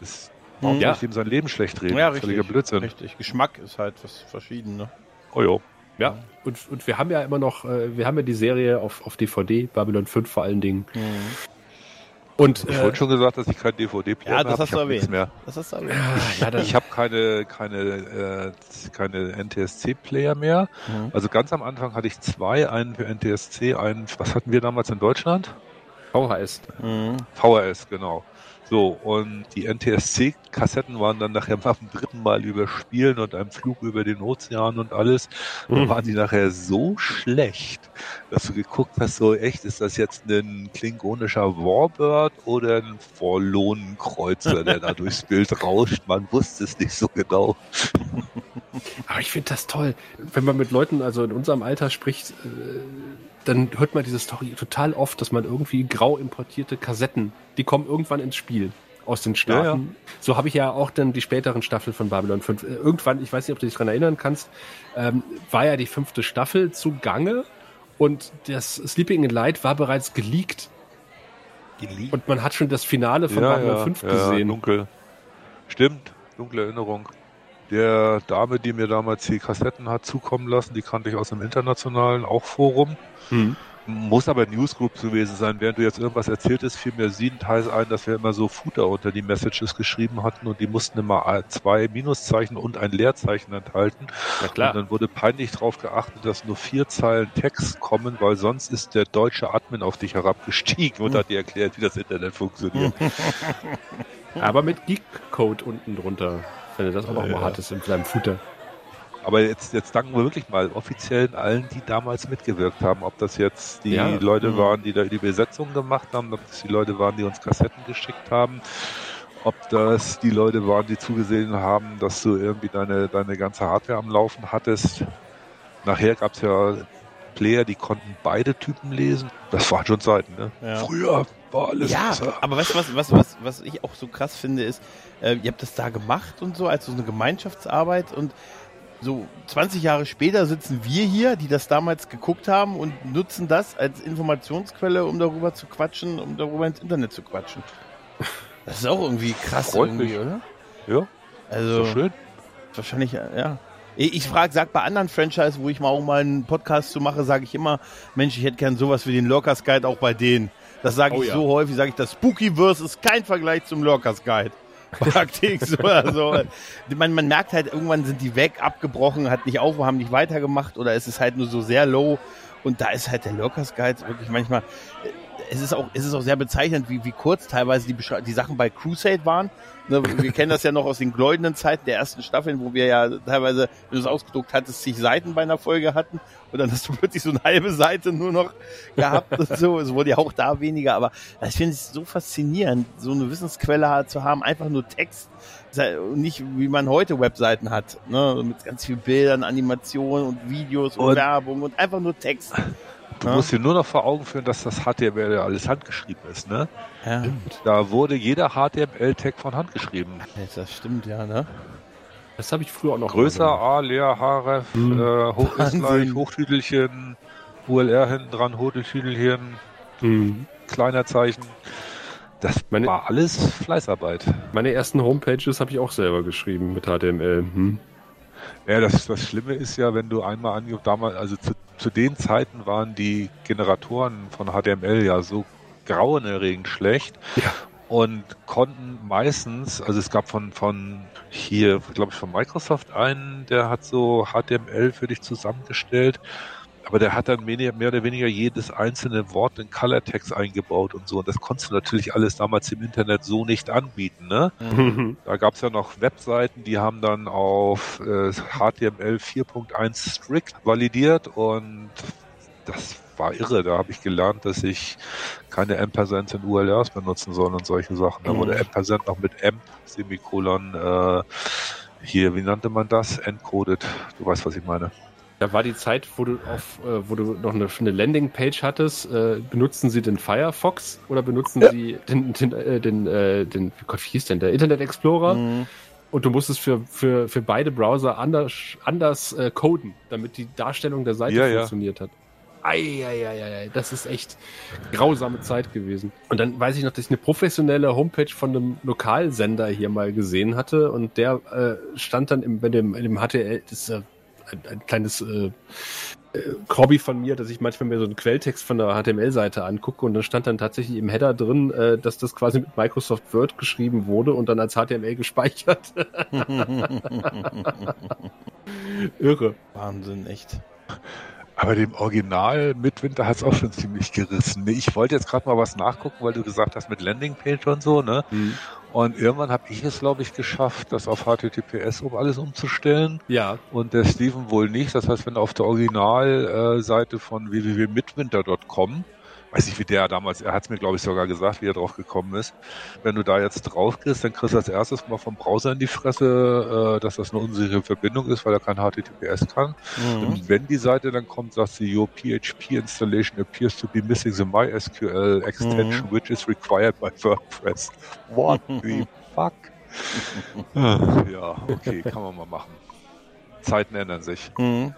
Das, warum Mhm. soll Ja. ich dem sein Leben schlecht reden? Ja, Völliger richtig. Blödsinn. Richtig. Geschmack ist halt was verschieden, ne? Oh jo. Ja, und, und wir haben ja immer noch, äh, wir haben ja die Serie auf, auf DVD, Babylon 5 vor allen Dingen. Und Ich äh, wollte schon gesagt, dass ich kein DVD-Player Ja, mehr das habe. hast Ich du habe nichts erwähnt. Das aber. ja, Ich habe keine, keine, äh, keine NTSC-Player mehr. Mhm. Also ganz am Anfang hatte ich zwei, einen für NTSC, einen, was hatten wir damals in Deutschland? VHS. Mhm. VHS, genau. So, und die NTSC-Kassetten waren dann nachher beim dritten Mal überspielen und einem Flug über den Ozean und alles. Mhm. waren die nachher so schlecht, dass du geguckt hast, so echt, ist das jetzt ein klingonischer Warbird oder ein Forlonenkreuzer, der da durchs Bild rauscht? Man wusste es nicht so genau. Aber ich finde das toll. Wenn man mit Leuten, also in unserem Alter spricht, äh, dann hört man diese Story total oft, dass man irgendwie grau importierte Kassetten, die kommen irgendwann ins Spiel aus den Staaten. So habe ich ja auch dann die späteren Staffeln von Babylon 5. Äh, Irgendwann, ich weiß nicht, ob du dich daran erinnern kannst, ähm, war ja die fünfte Staffel zugange und das Sleeping in Light war bereits geleakt. Geleakt. Und man hat schon das Finale von Babylon 5 gesehen. dunkel. Stimmt, dunkle Erinnerung. Der Dame, die mir damals die Kassetten hat zukommen lassen, die kannte ich aus dem internationalen auch Forum. Hm. Muss aber Newsgroup gewesen sein. Während du jetzt irgendwas erzähltest, fiel mir siebenteils ein, dass wir immer so Footer unter die Messages geschrieben hatten und die mussten immer zwei Minuszeichen und ein Leerzeichen enthalten. Und klar. dann wurde peinlich darauf geachtet, dass nur vier Zeilen Text kommen, weil sonst ist der deutsche Admin auf dich herabgestiegen und hat dir erklärt, wie das Internet funktioniert. <laughs> Aber mit Geek-Code unten drunter, wenn du das auch noch mal Ja. hattest in deinem Footer. Aber jetzt, jetzt danken wir wirklich mal offiziell allen, die damals mitgewirkt haben. Ob das jetzt die Ja. Leute Mhm. waren, die da die Besetzung gemacht haben, ob das die Leute waren, die uns Kassetten geschickt haben, ob das die Leute waren, die zugesehen haben, dass du irgendwie deine, deine ganze Hardware am Laufen hattest. Nachher gab es ja Player, die konnten beide Typen lesen. Das waren schon Zeiten, ne? Ja. Früher war alles Ja, besser. aber weißt du, was, was, was, was ich auch so krass finde, ist, äh, ihr habt das da gemacht und so, als so eine Gemeinschaftsarbeit und so 20 Jahre später sitzen wir hier, die das damals geguckt haben und nutzen das als Informationsquelle, um darüber zu quatschen, um darüber ins Internet zu quatschen. Das ist auch irgendwie krass Freut irgendwie, mich. oder? Ja, Also so schön. wahrscheinlich, ja. Ich ich frage, sag bei anderen Franchise, wo ich mal auch mal einen Podcast zu mache, sage ich immer, Mensch, ich hätte gern sowas wie den Lurkers Guide auch bei denen. Das sage Oh ich ja. so häufig, sage ich, das Spookyverse ist kein Vergleich zum Lurkers Guide. <laughs> Praktisch oder so. Man, man merkt halt, irgendwann sind die weg, abgebrochen, hat nicht auf, haben nicht weitergemacht oder es ist halt nur so sehr low. Und da ist halt der Lurkers Guide wirklich manchmal, äh, es ist auch, es ist auch sehr bezeichnend, wie, wie kurz teilweise die, die Sachen bei Crusade waren. Ne, Wir kennen das ja noch aus den goldenen Zeiten der ersten Staffeln, wo wir ja teilweise, wenn du es ausgedruckt hattest, zig Seiten bei einer Folge hatten und dann hast du <laughs> plötzlich so eine halbe Seite nur noch gehabt und so. Es wurde ja auch da weniger, aber ich finde es so faszinierend, so eine Wissensquelle zu haben, einfach nur Text. Und nicht, wie man heute Webseiten hat, ne? mit ganz vielen Bildern, Animationen und Videos und, Und- Werbung und einfach nur Text. Du Ja. musst dir nur noch vor Augen führen, dass das HTML ja alles handgeschrieben ist, ne? Ja, Da wurde jeder HTML-Tag von Hand geschrieben. das stimmt ja, ne? Das habe ich früher auch noch Größer, A, leer, Href, Hm. äh, hoch ist gleich, Hochtütelchen, ULR hinten dran, gemacht. Hm. kleiner Zeichen. Das Meine- war alles Fleißarbeit. Meine ersten Homepages habe ich auch selber geschrieben mit HTML. Hm. Ja, das, das Schlimme ist ja, wenn du einmal ange damals, also zu, zu den Zeiten waren die Generatoren von HTML ja so grauenerregend schlecht. Ja. Und konnten meistens, also es gab von, von hier, glaube ich, von Microsoft einen, der hat so HTML für dich zusammengestellt. Aber der hat dann mehr, mehr oder weniger jedes einzelne Wort in Color-Text eingebaut und so. Und das konntest du natürlich alles damals im Internet so nicht anbieten, ne? Da gab es ja noch Webseiten, die haben dann auf äh, HTML 4.1 strict validiert und das war irre. Da habe ich gelernt, dass ich keine Ampersands in URLs benutzen soll und solche Sachen. Da Mhm. wurde Ampersand noch mit Amp, Semikolon, äh, hier, wie nannte man das? Encoded. Du weißt, was ich meine. Da war die Zeit, wo du auf, äh, wo du noch eine, eine Landingpage hattest. Äh, benutzen Sie den Firefox oder benutzen Ja. Sie den, den, äh, den, äh, den, Gott, wie hieß denn der Internet Explorer? Mhm. Und du musstest für, für, für beide Browser anders, anders äh, coden, damit die Darstellung der Seite Ja, ja. funktioniert hat. Eieieiei, das ist echt grausame Zeit gewesen. Und dann weiß ich noch, dass ich eine professionelle Homepage von einem Lokalsender hier mal gesehen hatte und der äh, stand dann im, in dem, in dem HTL, das ein, ein kleines äh, äh, Hobby von mir, dass ich manchmal mir so einen Quelltext von der HTML-Seite angucke und dann stand dann tatsächlich im Header drin, äh, dass das quasi mit Microsoft Word geschrieben wurde und dann als HTML gespeichert. <laughs> Irre. Wahnsinn, echt. Aber dem Original Midwinter hat es auch schon ziemlich gerissen. Ich wollte jetzt gerade mal was nachgucken, weil du gesagt hast mit Landingpage und so, ne? Mhm. Und irgendwann habe ich es, glaube ich, geschafft, das auf HTTPS um alles umzustellen. Ja. Und der Steven wohl nicht. Das heißt, wenn du auf der Originalseite von www.midwinter.com weiß nicht, wie der damals, er hat es mir, glaube ich, sogar gesagt, wie er drauf gekommen ist. Wenn du da jetzt drauf gehst, dann kriegst du als erstes mal vom Browser in die Fresse, äh, dass das eine unsichere Verbindung ist, weil er kein HTTPS kann. Mhm. Und wenn die Seite dann kommt, sagt sie, your PHP installation appears to be missing the MySQL extension, mhm. which is required by WordPress. What <laughs> the fuck? ja, okay, kann man mal machen. Zeiten ändern sich. Mhm.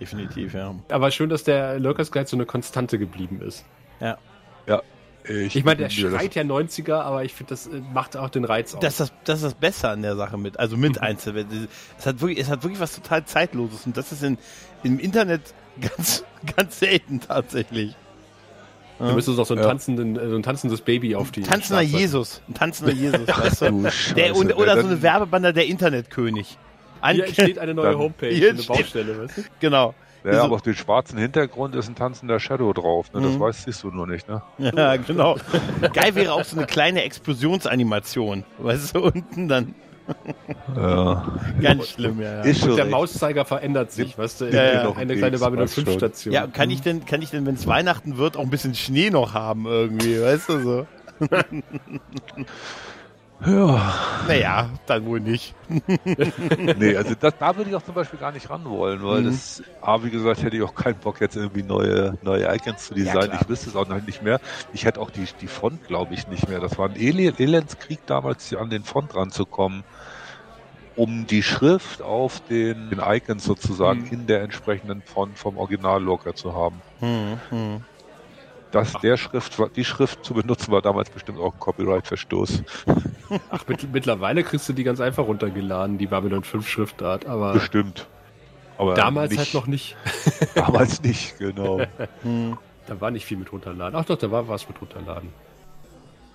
Definitiv, ja. Aber schön, dass der Lurkers Guide so eine Konstante geblieben ist. Ja. Ja. Ich, ich meine, der schreit ja 90er, aber ich finde, das äh, macht auch den Reiz aus. Das ist das, das, ist das Beste an der Sache mit, also mit <laughs> mhm. Es hat, wirklich, es hat wirklich was total Zeitloses und das ist in, im Internet ganz, <laughs> ganz selten tatsächlich. Da müsste es auch so ein, ja. tanzenden, so ein tanzendes Baby auf die. Tanzender Jesus. Ein tanzender <laughs> Jesus, weißt du? Der, und, oder so eine Werbebander, der Internetkönig. Hier entsteht eine neue Homepage, eine Baustelle, weißt du? Genau. Ja, so. aber auf dem schwarzen Hintergrund ist ein tanzender Shadow drauf. Ne? Das mhm. weißt siehst du nur nicht, ne? <laughs> Ja, genau. Geil wäre auch so eine kleine Explosionsanimation. Weißt du, unten dann. Ja. <laughs> Ganz schlimm, ja. ja. Und der Mauszeiger verändert sich, weißt du, ja, ja. eine kleine Babylon 5 Station. Ja, kann ich denn, kann ich denn, wenn es Weihnachten wird, auch ein bisschen Schnee noch haben irgendwie, weißt du so? <laughs> Ja. Naja, dann wohl nicht. <laughs> nee, also das, da würde ich auch zum Beispiel gar nicht ran wollen, weil mhm. das, A, wie gesagt, hätte ich auch keinen Bock, jetzt irgendwie neue, neue Icons zu designen. Ja, ich wüsste es auch noch nicht mehr. Ich hätte auch die, die Font, glaube ich, nicht mehr. Das war ein Elendskrieg damals, an den Font ranzukommen, um die Schrift auf den, den Icons sozusagen mhm. in der entsprechenden Font vom Original-Locker zu haben. Mhm. Dass der Schrift, die Schrift zu benutzen war damals bestimmt auch ein Copyright-Verstoß. Ach, mit, mittlerweile kriegst du die ganz einfach runtergeladen, die Babylon 5 Schriftart, aber. Bestimmt. Aber damals nicht, halt noch nicht. damals nicht, genau. Hm. <laughs> Da war nicht viel mit runterladen. Ach doch, da war was mit runterladen.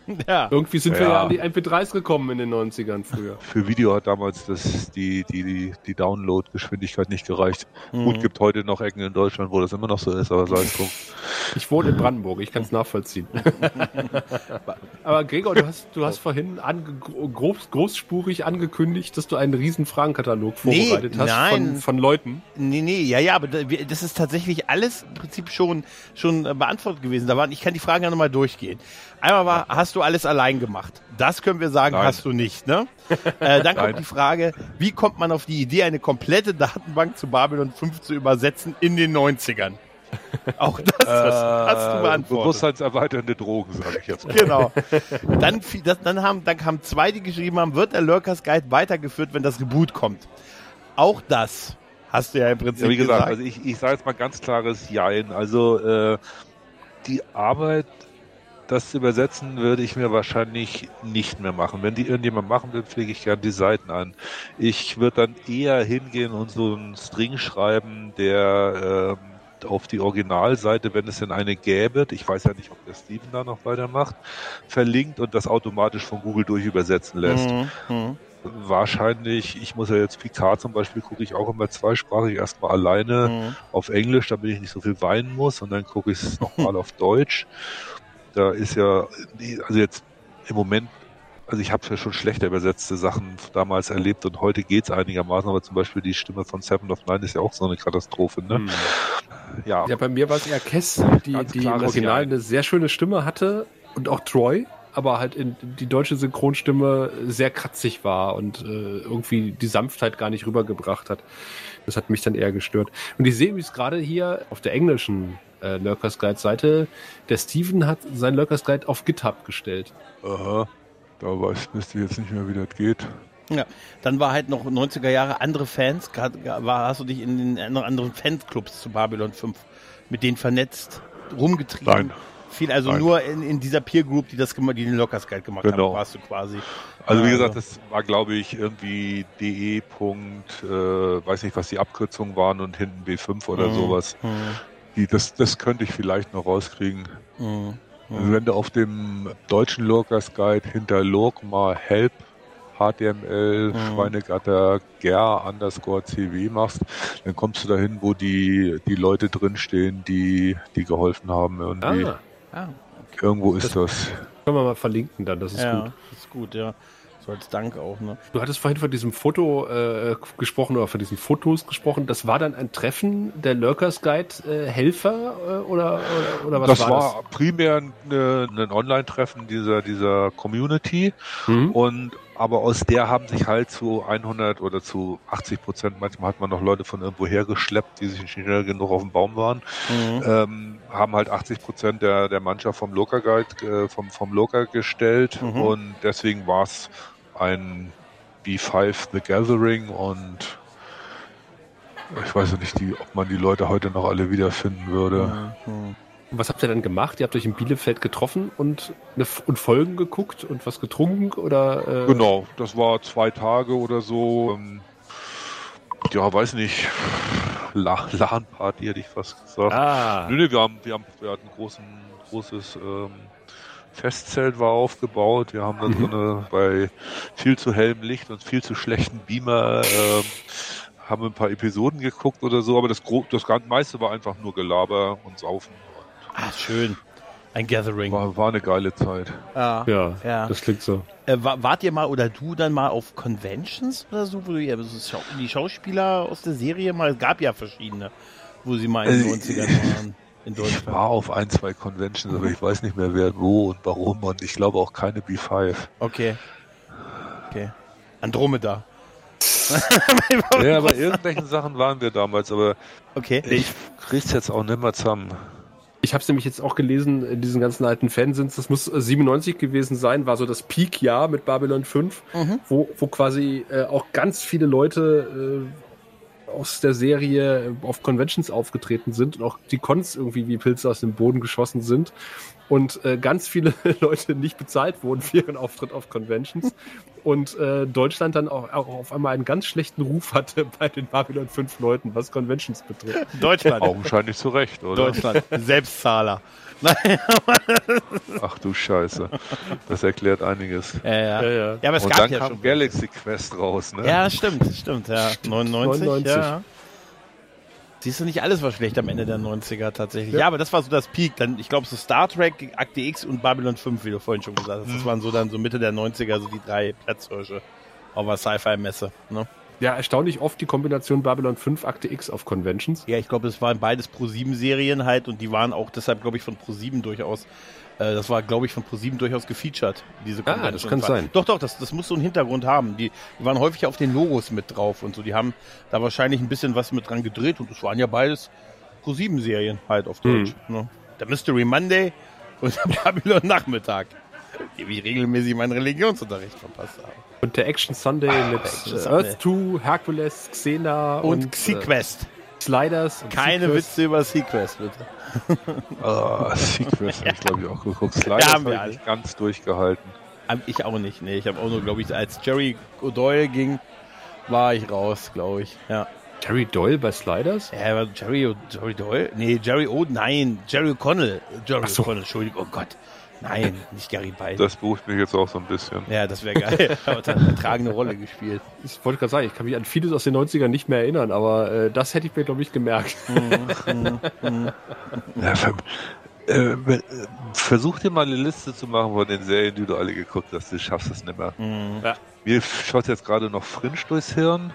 <laughs> Ja. Irgendwie sind ja. wir ja an die MP3s gekommen in den 90ern früher. Für Video hat damals das, die, die, die, die Download-Geschwindigkeit nicht gereicht. Mhm. Gut, gibt heute noch Ecken in Deutschland, wo das immer noch so ist, aber sei es drum. Ich wohne in Brandenburg, ich kann es nachvollziehen. <laughs> aber Gregor, du hast, du hast vorhin ange, groß, großspurig angekündigt, dass du einen riesen Fragenkatalog vorbereitet nee, hast nein. Von, von Leuten. Nee, nee, ja, ja, aber das ist tatsächlich alles im Prinzip schon, schon beantwortet gewesen. Da waren, ich kann die Fragen ja nochmal durchgehen. Einmal war, hast du alles allein gemacht? Das können wir sagen, Nein. hast du nicht. Ne? Äh, dann kommt die Frage, wie kommt man auf die Idee, eine komplette Datenbank zu Babylon 5 zu übersetzen in den 90ern? Auch das, das hast du äh, beantwortet. Bewusstseinserweiternde Drogen, sage ich jetzt mal. Genau. Dann, das, dann, haben, dann haben zwei, die geschrieben haben, wird der Lurkers Guide weitergeführt, wenn das Reboot kommt. Auch das hast du ja im Prinzip ja, wie gesagt. gesagt. Also ich, ich sage jetzt mal ganz klares Jein. Also äh, die Arbeit das zu übersetzen würde ich mir wahrscheinlich nicht mehr machen. Wenn die irgendjemand machen will, pflege ich gern die Seiten an. Ich würde dann eher hingehen und so einen String schreiben, der äh, auf die Originalseite, wenn es denn eine gäbe, ich weiß ja nicht, ob der Steven da noch weitermacht, verlinkt und das automatisch von Google durch übersetzen lässt. Mhm. mhm. Wahrscheinlich, ich muss ja jetzt Picard zum Beispiel, gucke ich auch immer zweisprachig, erstmal alleine mhm. auf Englisch, damit ich nicht so viel weinen muss und dann gucke ich es nochmal <laughs> auf Deutsch da ist ja, also jetzt im Moment, also ich habe ja schon schlechter übersetzte Sachen damals erlebt und heute geht's einigermaßen, aber zum Beispiel die Stimme von Seven of Nine ist ja auch so eine Katastrophe, ne? Hm. Ja. ja, bei mir war es eher Kess, die, die im Original eine sehr schöne Stimme hatte und auch Troy, aber halt in die deutsche Synchronstimme sehr kratzig war und äh, irgendwie die Sanftheit gar nicht rübergebracht hat. Das hat mich dann eher gestört. Und ich sehe, wie es gerade hier auf der englischen äh, Lurkers Guide Seite. Der Steven hat sein Lurkers Guide auf GitHub gestellt. Aha, da weiß, wüsste ich jetzt nicht mehr, wie das geht. Ja, dann war halt noch 90er Jahre andere Fans, grad, war, hast du dich in den anderen Fanclubs zu Babylon 5 mit denen vernetzt, rumgetrieben? Nein. Viel, also Nein. nur in, in dieser Peer Group, die das die den Lockers Guide gemacht genau. haben, warst du quasi. Also wie gesagt, das war glaube ich irgendwie de. Punkt, äh, weiß nicht, was die Abkürzungen waren und hinten B5 oder mhm. sowas. Mhm. Die, das, das könnte ich vielleicht noch rauskriegen. Mhm. Also wenn du auf dem deutschen Lurkers Guide hinter Lurk mal Help HTML, mhm. Schweinegatter, ger underscore CW machst, dann kommst du dahin, wo die, die Leute drinstehen, die, die geholfen haben. Irgendwie. Ah. Ah, okay. Irgendwo ist das, das. Können wir mal verlinken dann, das ist ja, gut. Das ist gut, ja. So als Dank auch, ne? Du hattest vorhin von diesem Foto äh, gesprochen oder von diesen Fotos gesprochen. Das war dann ein Treffen der Lurkers Guide äh, Helfer äh, oder, oder, oder, was das war das? Das war primär eine, ein Online-Treffen dieser, dieser Community mhm. und aber aus der haben sich halt zu 100 oder zu 80 Prozent, manchmal hat man noch Leute von irgendwo hergeschleppt, die sich nicht schnell genug auf dem Baum waren, mhm. ähm, haben halt 80 Prozent der, der Mannschaft vom Local Guide, äh, vom, vom Local gestellt mhm. und deswegen war es ein B5 The Gathering und ich weiß nicht, die, ob man die Leute heute noch alle wiederfinden würde. Mhm. Und was habt ihr dann gemacht? Ihr habt euch in Bielefeld getroffen und, eine, und Folgen geguckt und was getrunken oder? Äh genau, das war zwei Tage oder so. Ähm, ja, weiß nicht. LAN-Party hätte ich fast gesagt. Ah. Nö, nee, wir haben, wir haben, wir hatten ein großen, großes ähm, Festzelt war aufgebaut. Wir haben dann mhm. so eine, bei viel zu hellem Licht und viel zu schlechten Beamer ähm, haben ein paar Episoden geguckt oder so, aber das, das meiste war einfach nur Gelaber und Saufen. Ah, schön. Ein Gathering. War, war eine geile Zeit. Ja, ja, ja. das klingt so. Äh, wart ihr mal oder du dann mal auf Conventions oder so, wo du ja, die Schauspieler aus der Serie mal, es gab ja verschiedene, wo sie mal in den 90ern äh, waren. In Deutschland. Ich war auf ein, zwei Conventions, aber ich weiß nicht mehr wer, wo und warum und ich glaube auch keine B5. Okay. Okay. Andromeda. <laughs> ja, bei irgendwelchen Sachen waren wir damals, aber okay. ich krieg's jetzt auch nicht mehr zusammen. Ich habe es nämlich jetzt auch gelesen, in diesen ganzen alten Fansins, das muss 97 gewesen sein, war so das Peak-Jahr mit Babylon 5, mhm. wo, wo quasi äh, auch ganz viele Leute äh, aus der Serie auf Conventions aufgetreten sind und auch die Cons irgendwie wie Pilze aus dem Boden geschossen sind und äh, ganz viele <laughs> Leute nicht bezahlt wurden für ihren Auftritt auf Conventions und äh, Deutschland dann auch, auch auf einmal einen ganz schlechten Ruf hatte <laughs> bei den Babylon 5 Leuten, was Conventions betrifft. Deutschland. Augenscheinlich zu Recht, oder? Deutschland. Selbstzahler. <laughs> Ach du Scheiße. Das erklärt einiges. Ja, ja. ja, ja. ja aber es Und gab dann ja kam schon Galaxy Quest raus, ne? Ja, stimmt, stimmt, ja. 99, 99. ja. Siehst du, nicht alles war schlecht am Ende der 90er tatsächlich. Ja, ja aber das war so das Peak. Dann, ich glaube, so Star Trek, Akte X und Babylon 5, wie du vorhin schon gesagt hast. Das mhm. waren so dann so Mitte der 90er, so die drei Platzhirsche auf der Sci-Fi-Messe. Ne? Ja, erstaunlich oft die Kombination Babylon 5 Akte X auf Conventions. Ja, ich glaube, es waren beides Pro7-Serien halt und die waren auch deshalb, glaube ich, von Pro7 durchaus, äh, das war, glaube ich, von Pro7 durchaus gefeatured, diese Convention. Ah, das kann sein. Doch, doch, das, das muss so einen Hintergrund haben. Die, die waren häufig auf den Logos mit drauf und so. Die haben da wahrscheinlich ein bisschen was mit dran gedreht und das waren ja beides Pro7-Serien halt auf Deutsch. Mhm. Ne? Der Mystery Monday und der <laughs> Babylon Nachmittag. <laughs> Wie ich regelmäßig meinen Religionsunterricht verpasst habe. Und der Action Sunday ah, mit Action Earth 2, Hercules, Xena und, und Sequest. Äh, Sliders. Keine Sequest. Witze über Sequest, bitte. oh, Sequest habe ich, glaube ich, auch geguckt. <laughs> Sliders ja, habe ich nicht ganz durchgehalten. Ich auch nicht, nee. Ich habe auch nur, glaube ich, als Jerry O'Doyle ging, war ich raus, glaube ich. Ja. Jerry Doyle bei Sliders? Ja, aber Jerry, Jerry Doyle? Nee, Jerry O, nein, Jerry O'Connell. Jerry so. O'Connell, Entschuldigung, oh Gott. Nein, nicht Gary Beil. Das beruhigt mich jetzt auch so ein bisschen. Ja, das wäre geil. <laughs> Hat eine tragende Rolle gespielt. Ich wollte gerade sagen, ich kann mich an vieles aus den 90ern nicht mehr erinnern, aber äh, das hätte ich mir, glaube ich, gemerkt. Mhm, mhm, ja, äh, versuch dir mal eine Liste zu machen von den Serien, die du alle geguckt hast. Du schaffst es nicht mehr. Mhm. Ja. Mir schaut jetzt gerade noch Fringe durchs Hirn.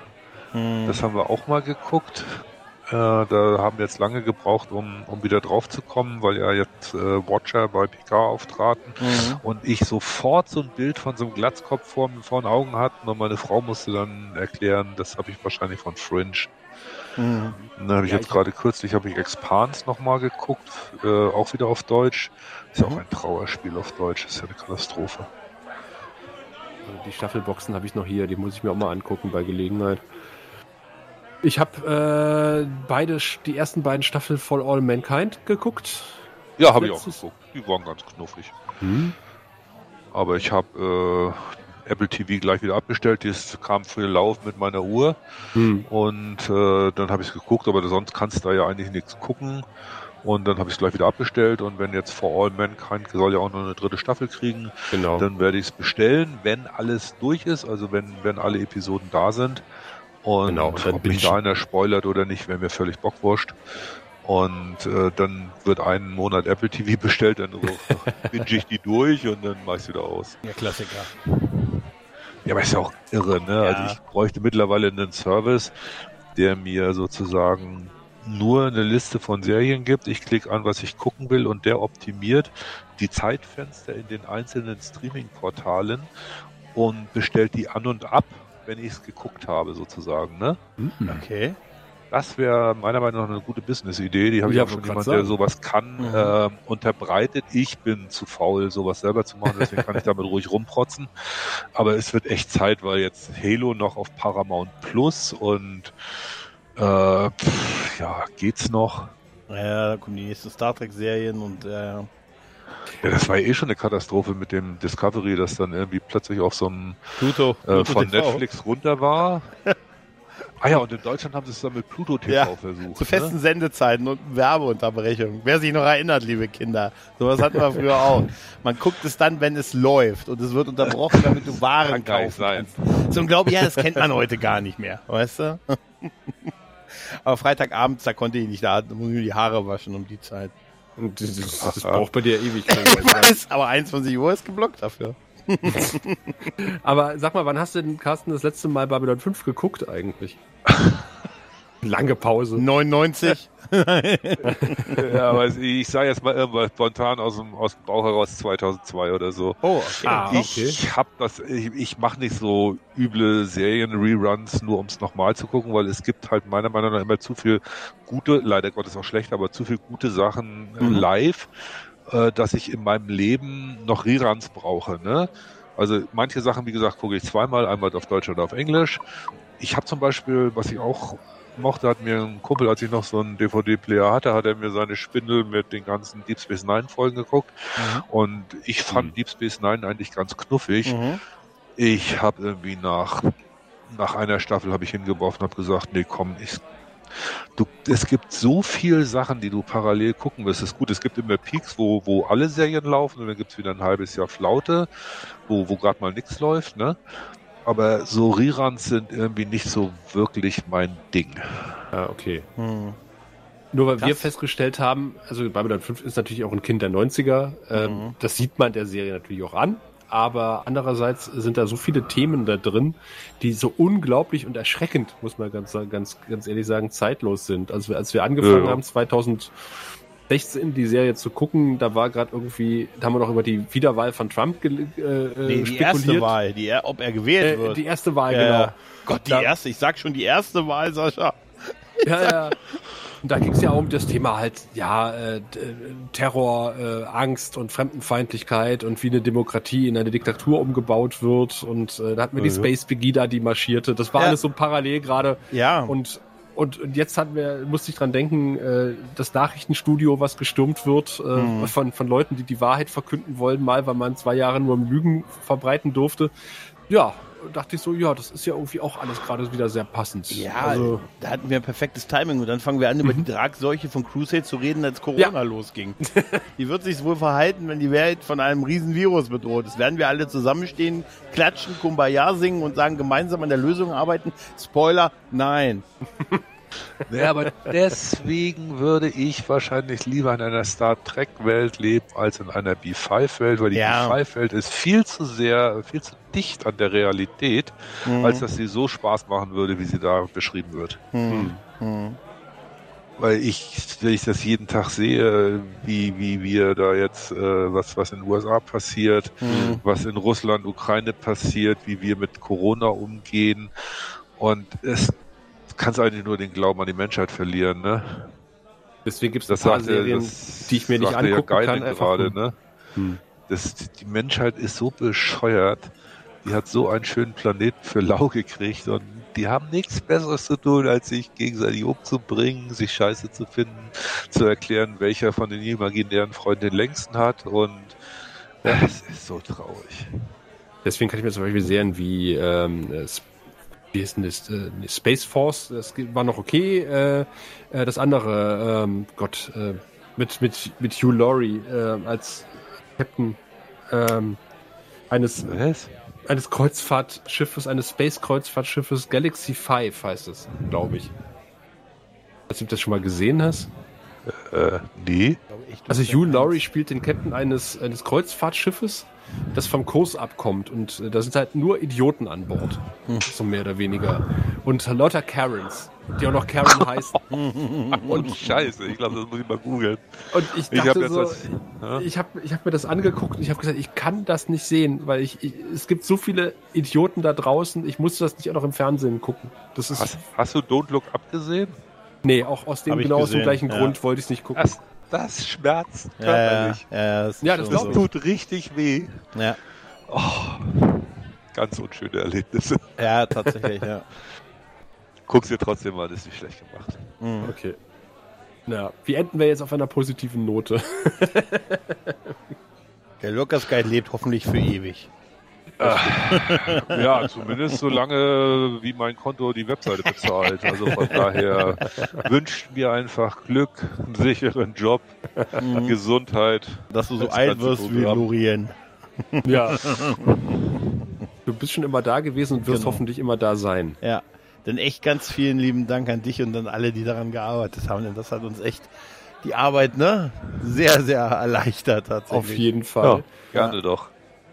Mhm. Das haben wir auch mal geguckt. Äh, da haben wir jetzt lange gebraucht, um, um wieder drauf zu kommen, weil ja jetzt äh, Watcher bei PK auftraten mhm. und ich sofort so ein Bild von so einem Glatzkopf vor, vor den Augen hatte und meine Frau musste dann erklären, das habe ich wahrscheinlich von Fringe. Mhm. Dann habe ich ja, jetzt gerade kürzlich habe ich Expans nochmal geguckt, äh, auch wieder auf Deutsch. Ist ja mhm. auch ein Trauerspiel auf Deutsch, ist ja eine Katastrophe. Die Staffelboxen habe ich noch hier, die muss ich mir auch mal angucken bei Gelegenheit. Ich habe äh, beide, die ersten beiden Staffeln von All Mankind geguckt. Ja, habe ich auch geguckt. Die waren ganz knuffig. Hm? Aber ich habe äh, Apple TV gleich wieder abgestellt. Das kam für den Lauf mit meiner Uhr. Hm. Und äh, dann habe ich es geguckt, aber sonst kannst du da ja eigentlich nichts gucken. Und dann habe ich es gleich wieder abbestellt und wenn jetzt For All Mankind soll ja auch noch eine dritte Staffel kriegen, Genau. dann werde ich es bestellen, wenn alles durch ist, also wenn, wenn alle Episoden da sind. Und Genau, und ob mich da einer spoilert oder nicht, wäre mir völlig bockwurscht. Und äh, dann wird einen Monat Apple TV <laughs> bestellt, dann so, binge ich die durch und dann mache ich wieder aus. Ja, Klassiker. Ja, aber ist ja auch irre, ne? Also ich bräuchte mittlerweile einen Service, der mir sozusagen nur eine Liste von Serien gibt. Ich klicke an, was ich gucken will und der optimiert die Zeitfenster in den einzelnen Streaming-Portalen und bestellt die an und ab, wenn ich es geguckt habe, sozusagen, ne? Mhm. Okay. Das wäre meiner Meinung nach eine gute Business-Idee. Die habe Ja, ich auch schon jemand, der sowas kann, Mhm. ähm, unterbreitet. Ich bin zu faul, sowas selber zu machen, deswegen kann ich damit ruhig rumprotzen. Aber es wird echt Zeit, weil jetzt Halo noch auf Paramount Plus und äh, pff, ja, geht's noch? Ja, da kommen die nächsten Star Trek-Serien und äh, Ja, das war eh schon eine Katastrophe mit dem Discovery, das dann irgendwie plötzlich auf so einem Pluto. äh, von TV. Netflix runter war. Ah ja, und in Deutschland haben sie es dann mit Pluto TV Ja, versucht. Zu ne? festen Sendezeiten und Werbeunterbrechung. Wer sich noch erinnert, liebe Kinder. Sowas hatten wir früher auch. Man guckt es dann, wenn es läuft und es wird unterbrochen, damit du Waren kaufen sein. kannst. So unglaublich, ja, das kennt man heute gar nicht mehr, weißt du? <laughs> Aber Freitagabends, da konnte ich nicht, da muss ich mir die Haare waschen um die Zeit. Das, das, <laughs> das braucht bei dir ewig. Ich weiß, aber 21 Uhr ist geblockt dafür. <laughs> Aber sag mal, wann hast du denn, Carsten, das letzte Mal Babylon 5 geguckt eigentlich? <laughs> Lange Pause. 99. <laughs> Ja, aber ich sage jetzt mal irgendwas spontan aus dem, aus dem Bauch heraus 2002 oder so. Oh, okay. Ah, okay. Ich hab das, ich, ich mache nicht so üble Serien-Reruns, nur um es nochmal zu gucken, weil es gibt halt meiner Meinung nach immer zu viel gute, leider Gottes auch schlecht, aber zu viel gute Sachen äh, Mhm. live, äh, dass ich in meinem Leben noch Reruns brauche. Ne? Also manche Sachen, wie gesagt, gucke ich zweimal, einmal auf Deutsch oder auf Englisch. Ich habe zum Beispiel, was ich auch mochte, hat mir ein Kumpel, als ich noch so einen DVD-Player hatte, hat er mir seine Spindel mit den ganzen Deep Space Nine Folgen geguckt. Und ich fand Mhm. Deep Space Nine eigentlich ganz knuffig. Mhm. Ich habe irgendwie nach, nach einer Staffel habe ich hingeworfen und habe gesagt, nee, komm, ich, du, es gibt so viel Sachen, die du parallel gucken wirst. Es ist gut, es gibt immer Peaks, wo, wo alle Serien laufen und dann gibt es wieder ein halbes Jahr Flaute, wo, wo gerade mal nichts läuft, ne? Aber so Reruns sind irgendwie nicht so wirklich mein Ding. Ah, okay. Mhm. Nur weil Krass. wir festgestellt haben, also Babylon 5 ist natürlich auch ein Kind der 90er. Ähm, Mhm. Das sieht man der Serie natürlich auch an. Aber andererseits sind da so viele Themen da drin, die so unglaublich und erschreckend, muss man ganz, ganz, ganz ehrlich sagen, zeitlos sind. Also als wir angefangen Ja. haben, 2016 die Serie zu gucken, da war gerade irgendwie, da haben wir noch über die Wiederwahl von Trump ge äh, Nee, die erste Wahl, die, ob er gewählt Äh, wird. die erste Wahl, Ja, genau. ja. Gott, die Da- erste, ich sag schon die erste Wahl, Sascha. Ja, ja. Und da ging es ja auch um das Thema halt, ja, äh, äh, Terror, äh, Angst und Fremdenfeindlichkeit und wie eine Demokratie in eine Diktatur umgebaut wird. Und äh, da hatten wir die Mhm. Space Begida, die marschierte. Das war Ja. alles so parallel gerade. Ja, Und, und, und jetzt hatten wir, musste ich dran denken, äh, das Nachrichtenstudio, was gestürmt wird äh, Mhm. von, von Leuten, die die Wahrheit verkünden wollen, mal, weil man zwei Jahre nur Lügen verbreiten durfte. Ja, dachte ich so, ja, das ist ja irgendwie auch alles gerade wieder sehr passend. ja, also, da hatten wir ein perfektes Timing und dann fangen wir an, über die Tragseuche von Crusade zu reden, als Corona Ja. losging. <laughs> Wie wird sich wohl verhalten, wenn die Welt von einem riesen Virus bedroht ist? Werden wir alle zusammenstehen, klatschen, Kumbaya singen und sagen, gemeinsam an der Lösung arbeiten? Spoiler, nein. Ja, aber deswegen würde ich wahrscheinlich lieber in einer Star Trek Welt leben als in einer B5 Welt, weil die Ja. B5 Welt ist viel zu sehr, viel zu dicht an der Realität, Mhm. als dass sie so Spaß machen würde, wie sie da beschrieben wird. Hm. Hm. Weil ich, wenn ich das jeden Tag sehe, wie, wie wir da jetzt, äh, was, was in den USA passiert, Hm. was in Russland, Ukraine passiert, wie wir mit Corona umgehen. Und es kannst eigentlich nur den Glauben an die Menschheit verlieren, ne? deswegen gibt es paar Serien, das die ich mir nicht sagte ja angucken kann. Gerade, ne? Hm. Das, die Menschheit ist so bescheuert. Die hat so einen schönen Planeten für lau gekriegt und die haben nichts Besseres zu tun, als sich gegenseitig umzubringen, sich scheiße zu finden, zu erklären, welcher von den imaginären Freunden den längsten hat und es ist so traurig. Deswegen kann ich mir zum Beispiel Serien wie, ähm, äh, wie ist denn das, äh, Space Force, das war noch okay. Äh, äh, das andere, ähm, Gott, äh, mit, mit, mit Hugh Laurie äh, als Captain ähm, eines, Was? eines Kreuzfahrtschiffes, eines Space-Kreuzfahrtschiffes Galaxy 5 heißt es, glaube ich. Als du das schon mal gesehen hast. Äh, nee. Also Hugh Laurie spielt den Captain eines, eines Kreuzfahrtschiffes, das vom Kurs abkommt und äh, da sind halt nur Idioten an Bord. So mehr oder weniger. Und lauter Karens, die auch noch Karen <laughs> heißen. Und Scheiße, ich glaube, das muss ich mal googeln. Und ich Ich dachte hab jetzt so, was- ja? ich habe ich hab mir das angeguckt und ich habe gesagt, ich kann das nicht sehen, weil ich, ich es gibt so viele Idioten da draußen, ich musste das nicht auch noch im Fernsehen gucken. Das ist Hast, hast du Don't Look Up gesehen? nee, auch aus dem ich genau aus dem gleichen ja. Grund wollte ich es nicht gucken. Das, das schmerzt Ja, ja, körperlich. ja, das, Ja, das Das so. tut richtig weh. Ja. Ganz unschöne Erlebnisse. ja, tatsächlich, ja. Guck's dir trotzdem mal, das ist nicht schlecht gemacht. Mhm. Okay. Na, wie enden wir jetzt auf einer positiven Note? Der Lucas Guide lebt hoffentlich für ewig. Ja, zumindest so lange, wie mein Konto die Webseite bezahlt. Also von <laughs> daher wünscht mir einfach Glück, einen sicheren Job, Gesundheit. Dass du so alt wirst wie Programm. Lorien. ja. <laughs> Du bist schon immer da gewesen und wirst Genau. hoffentlich immer da sein. Ja. Dann echt ganz vielen lieben Dank an dich und an alle, die daran gearbeitet haben. Denn das hat uns echt die Arbeit, ne? Sehr, sehr erleichtert tatsächlich. Auf jeden Fall. Ja, gerne doch.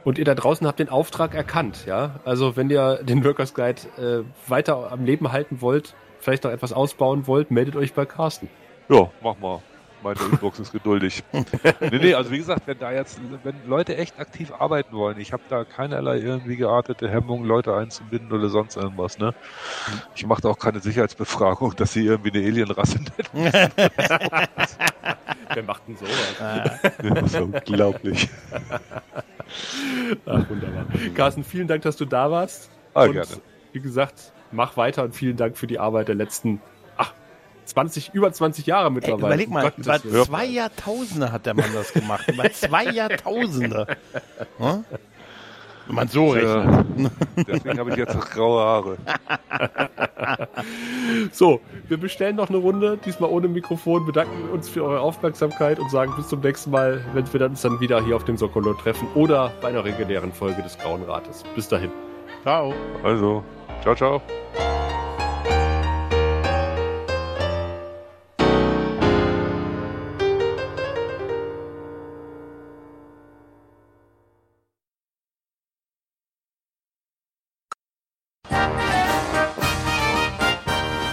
Und ihr da draußen habt den Auftrag erkannt, ja? Also wenn ihr den Workers Guide äh, weiter am Leben halten wollt, vielleicht noch etwas ausbauen wollt, meldet euch bei Carsten. Ja, mach mal. Meine Inbox ist geduldig. <laughs> nee, nee, also wie gesagt, wenn da jetzt, wenn Leute echt aktiv arbeiten wollen, ich habe da keinerlei irgendwie geartete Hemmung, Leute einzubinden oder sonst irgendwas, ne? Ich mache da auch keine Sicherheitsbefragung, dass sie irgendwie eine Alienrasse <laughs> nennen. Wer macht denn sowas? Das ist unglaublich. Ach, wunderbar. Carsten, vielen Dank, dass du da warst. Ah, und gerne. wie gesagt, mach weiter und vielen Dank für die Arbeit der letzten 20, über 20 Jahre Ey, mittlerweile. überleg Um mal, Gottes über zwei Jahrtausende hat der Mann das gemacht. Über <laughs> zwei Jahrtausende. Hm? Wenn man so rechnet. Ja, deswegen habe ich jetzt auch graue Haare. <laughs> So, wir bestellen noch eine Runde, diesmal ohne Mikrofon, bedanken uns für eure Aufmerksamkeit und sagen bis zum nächsten Mal, wenn wir uns dann wieder hier auf dem Sokolo treffen oder bei einer regulären Folge des Grauen Rates. Bis dahin. Ciao. Also, ciao, ciao.